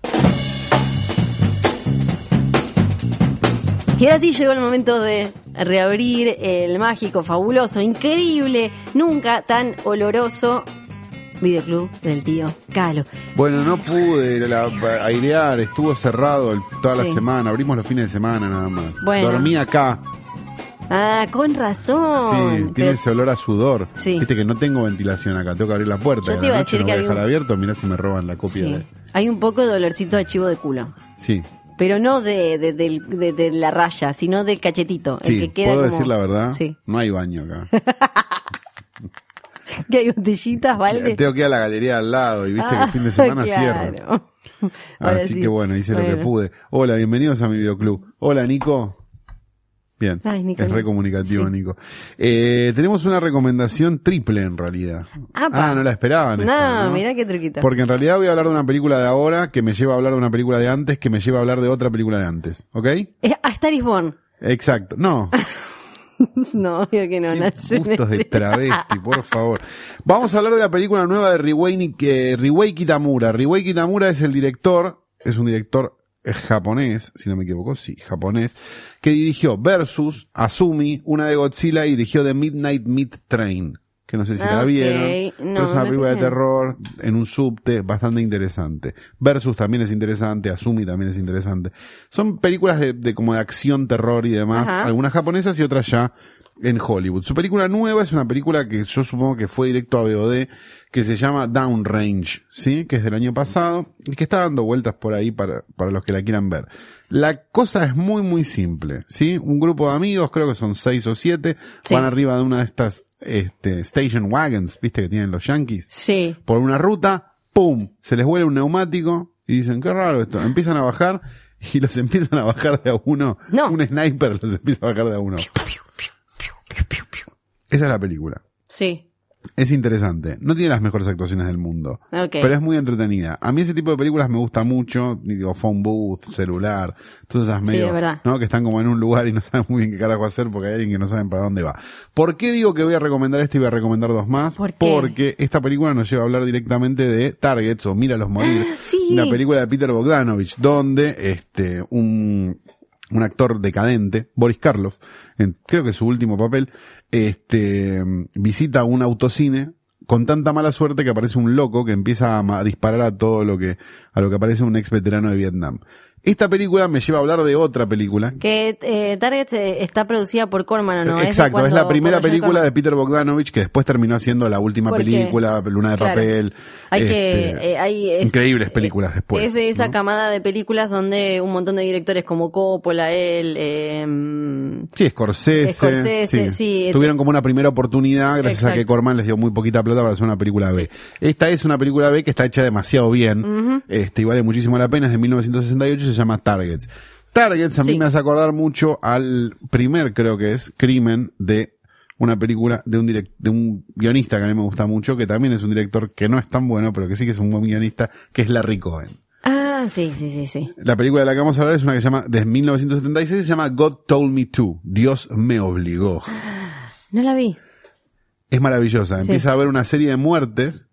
Speaker 1: Y ahora sí llegó el momento de reabrir el mágico, fabuloso, increíble, nunca tan oloroso videoclub del tío Calo.
Speaker 2: Bueno, no pude la- airear, estuvo cerrado el- toda la
Speaker 1: Sí.
Speaker 2: semana, abrimos los fines de semana nada más.
Speaker 1: Bueno.
Speaker 2: Dormí acá,
Speaker 1: Ah, con razón.
Speaker 2: sí, tiene
Speaker 1: Pero-
Speaker 2: ese olor a sudor.
Speaker 1: Sí.
Speaker 2: Viste que no tengo ventilación acá, tengo que abrir la puerta.
Speaker 1: Yo te iba a decir
Speaker 2: lo
Speaker 1: que
Speaker 2: voy a dejar
Speaker 1: un-
Speaker 2: abierto, mirá si me roban la copia
Speaker 1: sí.
Speaker 2: de...
Speaker 1: Hay un poco de olorcito de chivo de culo.
Speaker 2: Sí,
Speaker 1: Pero no de, de, de- de la raya, sino del cachetito. el
Speaker 2: sí,
Speaker 1: que queda
Speaker 2: puedo
Speaker 1: como-
Speaker 2: decir la verdad,
Speaker 1: Sí.
Speaker 2: no hay baño acá. (laughs) (laughs)
Speaker 1: Que hay botellitas, ¿vale?
Speaker 2: Tengo que ir a la galería al lado y viste que
Speaker 1: Ah,
Speaker 2: el fin de semana (laughs)
Speaker 1: claro.
Speaker 2: cierra.
Speaker 1: Ahora
Speaker 2: Así
Speaker 1: sí.
Speaker 2: que bueno, hice lo que pude. Hola, bienvenidos a mi videoclub. Hola, Nico. Bien,
Speaker 1: Ay, Nico,
Speaker 2: es
Speaker 1: no.
Speaker 2: re comunicativo,
Speaker 1: Sí.
Speaker 2: Nico. Eh, tenemos una recomendación triple en realidad.
Speaker 1: Apa.
Speaker 2: Ah, no la esperaban. esta,
Speaker 1: No,
Speaker 2: ¿no?
Speaker 1: mirá qué truquito.
Speaker 2: Porque en realidad voy a hablar de una película de ahora que me lleva a hablar de una película de antes que me lleva a hablar de otra película de antes. ¿Ok?
Speaker 1: A Star is Born.
Speaker 2: Exacto. No. (laughs) (laughs)
Speaker 1: No, digo que no, en
Speaker 2: gustos de travesti, por (laughs) favor. Vamos a hablar de la película nueva de Riwei, eh, Riwei Kitamura. Riwei Kitamura es el director, es un director eh, japonés, si no me equivoco, sí, japonés, que dirigió Versus, Asumi, una de Godzilla y dirigió The Midnight Meat Train, que no sé si
Speaker 1: Ah,
Speaker 2: la vieron,
Speaker 1: No,
Speaker 2: pero es una película de terror en un subte bastante interesante. Versus también es interesante, Asumi también es interesante. Son películas de, de como de acción, terror y demás,
Speaker 1: Ajá.
Speaker 2: algunas japonesas y otras ya en Hollywood. Su película nueva es una película que yo supongo que fue directo a VOD, que se llama Downrange, ¿sí? Que es del año pasado y que está dando vueltas por ahí para, para los que la quieran ver. La cosa es muy, muy simple, ¿sí? Un grupo de amigos, creo que son seis o siete,
Speaker 1: Sí.
Speaker 2: van arriba de una de estas, este, station wagons, ¿viste? Que tienen los yankees
Speaker 1: Sí.
Speaker 2: por una ruta, ¡pum! Se les huele un neumático y dicen, qué raro esto. Empiezan a bajar y los (laughs) empiezan a bajar de a uno.
Speaker 1: No.
Speaker 2: Un sniper los empieza a bajar de a uno. Esa es la película.
Speaker 1: Sí.
Speaker 2: Es interesante. No tiene las mejores actuaciones del mundo. Pero es muy entretenida. A mí ese tipo de películas me gusta mucho. Digo, phone booth, celular, todas esas
Speaker 1: Sí,
Speaker 2: medio,
Speaker 1: verdad.
Speaker 2: ¿no? Que están como en un lugar y no (laughs) saben muy bien qué carajo hacer porque hay alguien que no saben para dónde va. ¿Por qué digo que voy a recomendar este y voy a recomendar dos más? Porque esta película nos lleva a hablar directamente de Targets o Míralos morir. (gasps)
Speaker 1: Sí.
Speaker 2: Una película de Peter Bogdanovich donde este, un, un actor decadente, Boris Karloff, en, creo que su último papel, este, visita un autocine con tanta mala suerte que aparece un loco que empieza a, a disparar a todo lo que, a lo que aparece un ex veterano de Vietnam. Esta película me lleva a hablar de otra película.
Speaker 1: Que eh, Target eh, está producida por Corman, ¿o ¿no?
Speaker 2: Exacto, es la primera película de. Peter Bogdanovich que después terminó haciendo la última película, Luna de
Speaker 1: claro.
Speaker 2: Papel.
Speaker 1: Hay
Speaker 2: este,
Speaker 1: que, eh, hay, es-
Speaker 2: increíbles películas
Speaker 1: eh,
Speaker 2: después.
Speaker 1: Es de esa
Speaker 2: ¿no?
Speaker 1: camada de películas donde un montón de directores como Coppola, él, eh,
Speaker 2: Sí, Scorsese.
Speaker 1: Scorsese, sí.
Speaker 2: Tuvieron como una primera oportunidad gracias a que. Corman les dio muy poquita plata para hacer una película B. Esta es una película B que está hecha demasiado bien. este, y vale muchísimo la pena. Es de 1968 y se llama Targets. Targets a mí
Speaker 1: Sí.
Speaker 2: me hace acordar mucho al primer, creo que es, crimen de una película de un direct, de un guionista que a mí me gusta mucho, que también es un director que no es tan bueno, pero que sí que es un buen guionista, que es Larry Cohen.
Speaker 1: Ah, sí, sí, sí, sí.
Speaker 2: La película de la que vamos a hablar es una que se llama, de 1976, se llama God Told Me To. Dios me obligó.
Speaker 1: No la vi.
Speaker 2: Es maravillosa. Empieza a haber una serie de muertes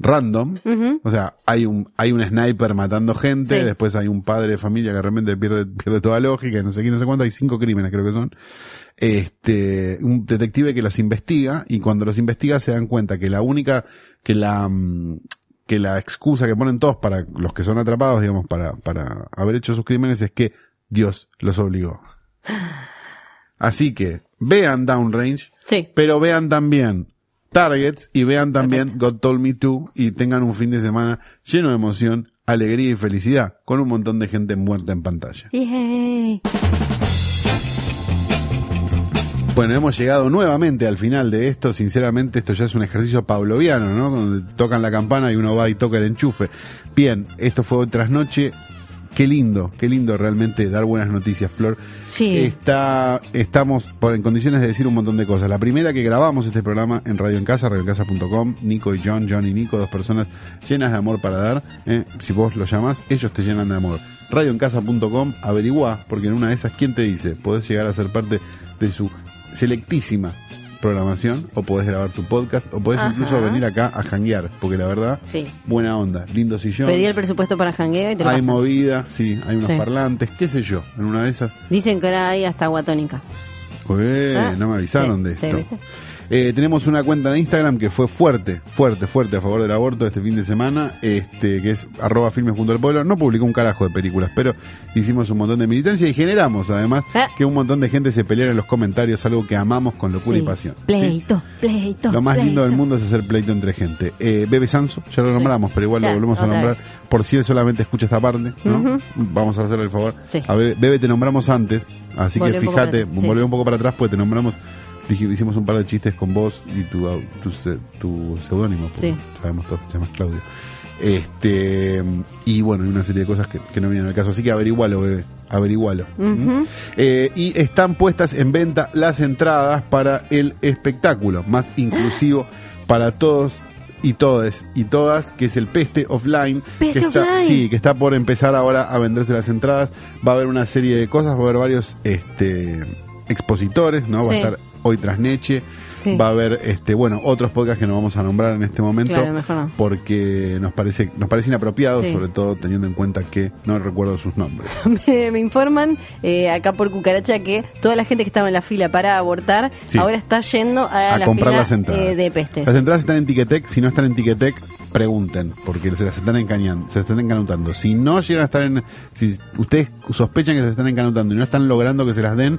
Speaker 2: random. O sea, hay un, hay un sniper matando gente,
Speaker 1: Sí.
Speaker 2: después hay un padre de familia que de repente pierde, pierde toda lógica, no sé qué, no sé cuánto, hay cinco crímenes creo que son. Este, un detective que los investiga, y cuando los investiga se dan cuenta que la única, que la, mm, que la excusa que ponen todos para los que son atrapados, digamos, para, para haber hecho sus crímenes es que Dios los obligó. (gasps) Así que, vean Downrange,
Speaker 1: Sí.
Speaker 2: pero vean también Targets y vean también God Told Me To y tengan un fin de semana lleno de emoción, alegría y felicidad, con un montón de gente muerta en pantalla.
Speaker 1: Yay.
Speaker 2: Bueno, hemos llegado nuevamente al final de esto. Sinceramente, esto ya es un ejercicio pavloviano, ¿no? Donde tocan la campana y uno va y toca el enchufe. Bien, esto fue hoy tras noche. Qué lindo, qué lindo realmente dar buenas noticias, Flor.
Speaker 1: Sí.
Speaker 2: Está, estamos por- en condiciones de decir un montón de cosas. La primera que grabamos este programa en Radio en Casa, radioencasa.com, Nico y John, John y Nico, dos personas llenas de amor para dar. ¿eh? Si vos lo llamás, ellos te llenan de amor. Radioencasa.com, averiguá, porque en una de esas, ¿quién te dice? Podés llegar a ser parte de su selectísima programación, o podés grabar tu podcast, o podés
Speaker 1: Ajá.
Speaker 2: incluso venir acá a janguear, porque la verdad,
Speaker 1: Sí.
Speaker 2: buena onda, lindo sillón.
Speaker 1: Pedí el presupuesto para jangueo y te lo
Speaker 2: Hay
Speaker 1: pasan.
Speaker 2: movida, sí, hay unos
Speaker 1: Sí.
Speaker 2: parlantes, qué sé yo, en una de esas.
Speaker 1: Dicen que ahora hay hasta guatónica.
Speaker 2: Ué,
Speaker 1: Ah,
Speaker 2: no me avisaron
Speaker 1: sí,
Speaker 2: de esto.
Speaker 1: ¿viste?
Speaker 2: Eh, tenemos una cuenta de Instagram que fue fuerte, fuerte, fuerte a favor del aborto este fin de semana, este, que es arroba filmes junto al pueblo. No publicó un carajo de películas, pero hicimos un montón de militancia y generamos además
Speaker 1: Ah.
Speaker 2: que un montón de gente se peleara en los comentarios, algo que amamos con locura
Speaker 1: Sí.
Speaker 2: y pasión. ¿sí?
Speaker 1: Pleito, pleito.
Speaker 2: Lo más lindo del mundo es hacer pleito entre gente. Eh, Bebe Sanso, ya lo
Speaker 1: Sí.
Speaker 2: nombramos, pero igual
Speaker 1: Ya,
Speaker 2: lo volvemos a nombrar.
Speaker 1: vez.
Speaker 2: Por si él solamente escucha esta parte, ¿no? Vamos a hacerle el favor. A Bebe, Bebe te nombramos antes, así que fíjate, volvé un poco para atrás, pues te nombramos. Hicimos un par de chistes con vos y tu, tu, tu seudónimo,
Speaker 1: Sí.
Speaker 2: sabemos todos que se llama Claudio. Este, y bueno, y una serie de cosas que, que no vienen al caso. Así que averigualo, bebé. Averigualo. ¿Mm? Eh, y están puestas en venta las entradas para el espectáculo más inclusivo para todos y todas y todas, que es el Peste Offline.
Speaker 1: Peste
Speaker 2: que está,
Speaker 1: Offline.
Speaker 2: Sí, que está por empezar ahora a venderse las entradas. Va a haber una serie de cosas, va a haber varios este, expositores, ¿no? Va a estar hoy tras Neche.
Speaker 1: Sí.
Speaker 2: Va a haber, este, bueno, otros podcasts que no vamos a nombrar en este momento
Speaker 1: Claro, mejor no.
Speaker 2: porque nos parece, nos parece inapropiado,
Speaker 1: Sí.
Speaker 2: sobre todo teniendo en cuenta que no recuerdo sus nombres. (laughs)
Speaker 1: me, me informan eh, acá por Cucaracha que toda la gente que estaba en la fila para abortar
Speaker 2: Sí.
Speaker 1: ahora está yendo a,
Speaker 2: a
Speaker 1: la
Speaker 2: comprar
Speaker 1: fila
Speaker 2: las entradas.
Speaker 1: eh, de pestes.
Speaker 2: Las entradas están en Ticketek, si no están en Ticketek, pregunten, porque se las están engañando, se están encanutando. Si no llegan a estar en, si ustedes sospechan que se están encanutando y no están logrando que se las den,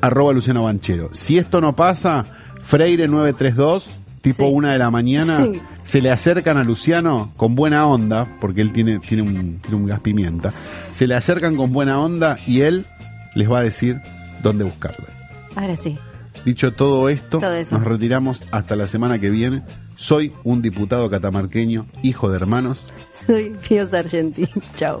Speaker 2: arroba Luciano Banchero. Si esto no pasa, Freire 932, tipo
Speaker 1: Sí.
Speaker 2: una de la mañana,
Speaker 1: Sí.
Speaker 2: se le acercan a Luciano con buena onda, porque él tiene, tiene un, tiene un gas pimienta, se le acercan con buena onda y él les va a decir dónde buscarlas.
Speaker 1: Ahora sí.
Speaker 2: Dicho todo esto,
Speaker 1: Todo
Speaker 2: nos retiramos hasta la semana que viene. Soy un diputado catamarqueño, hijo de hermanos.
Speaker 1: Soy Pío Sargenti. (laughs) Chao.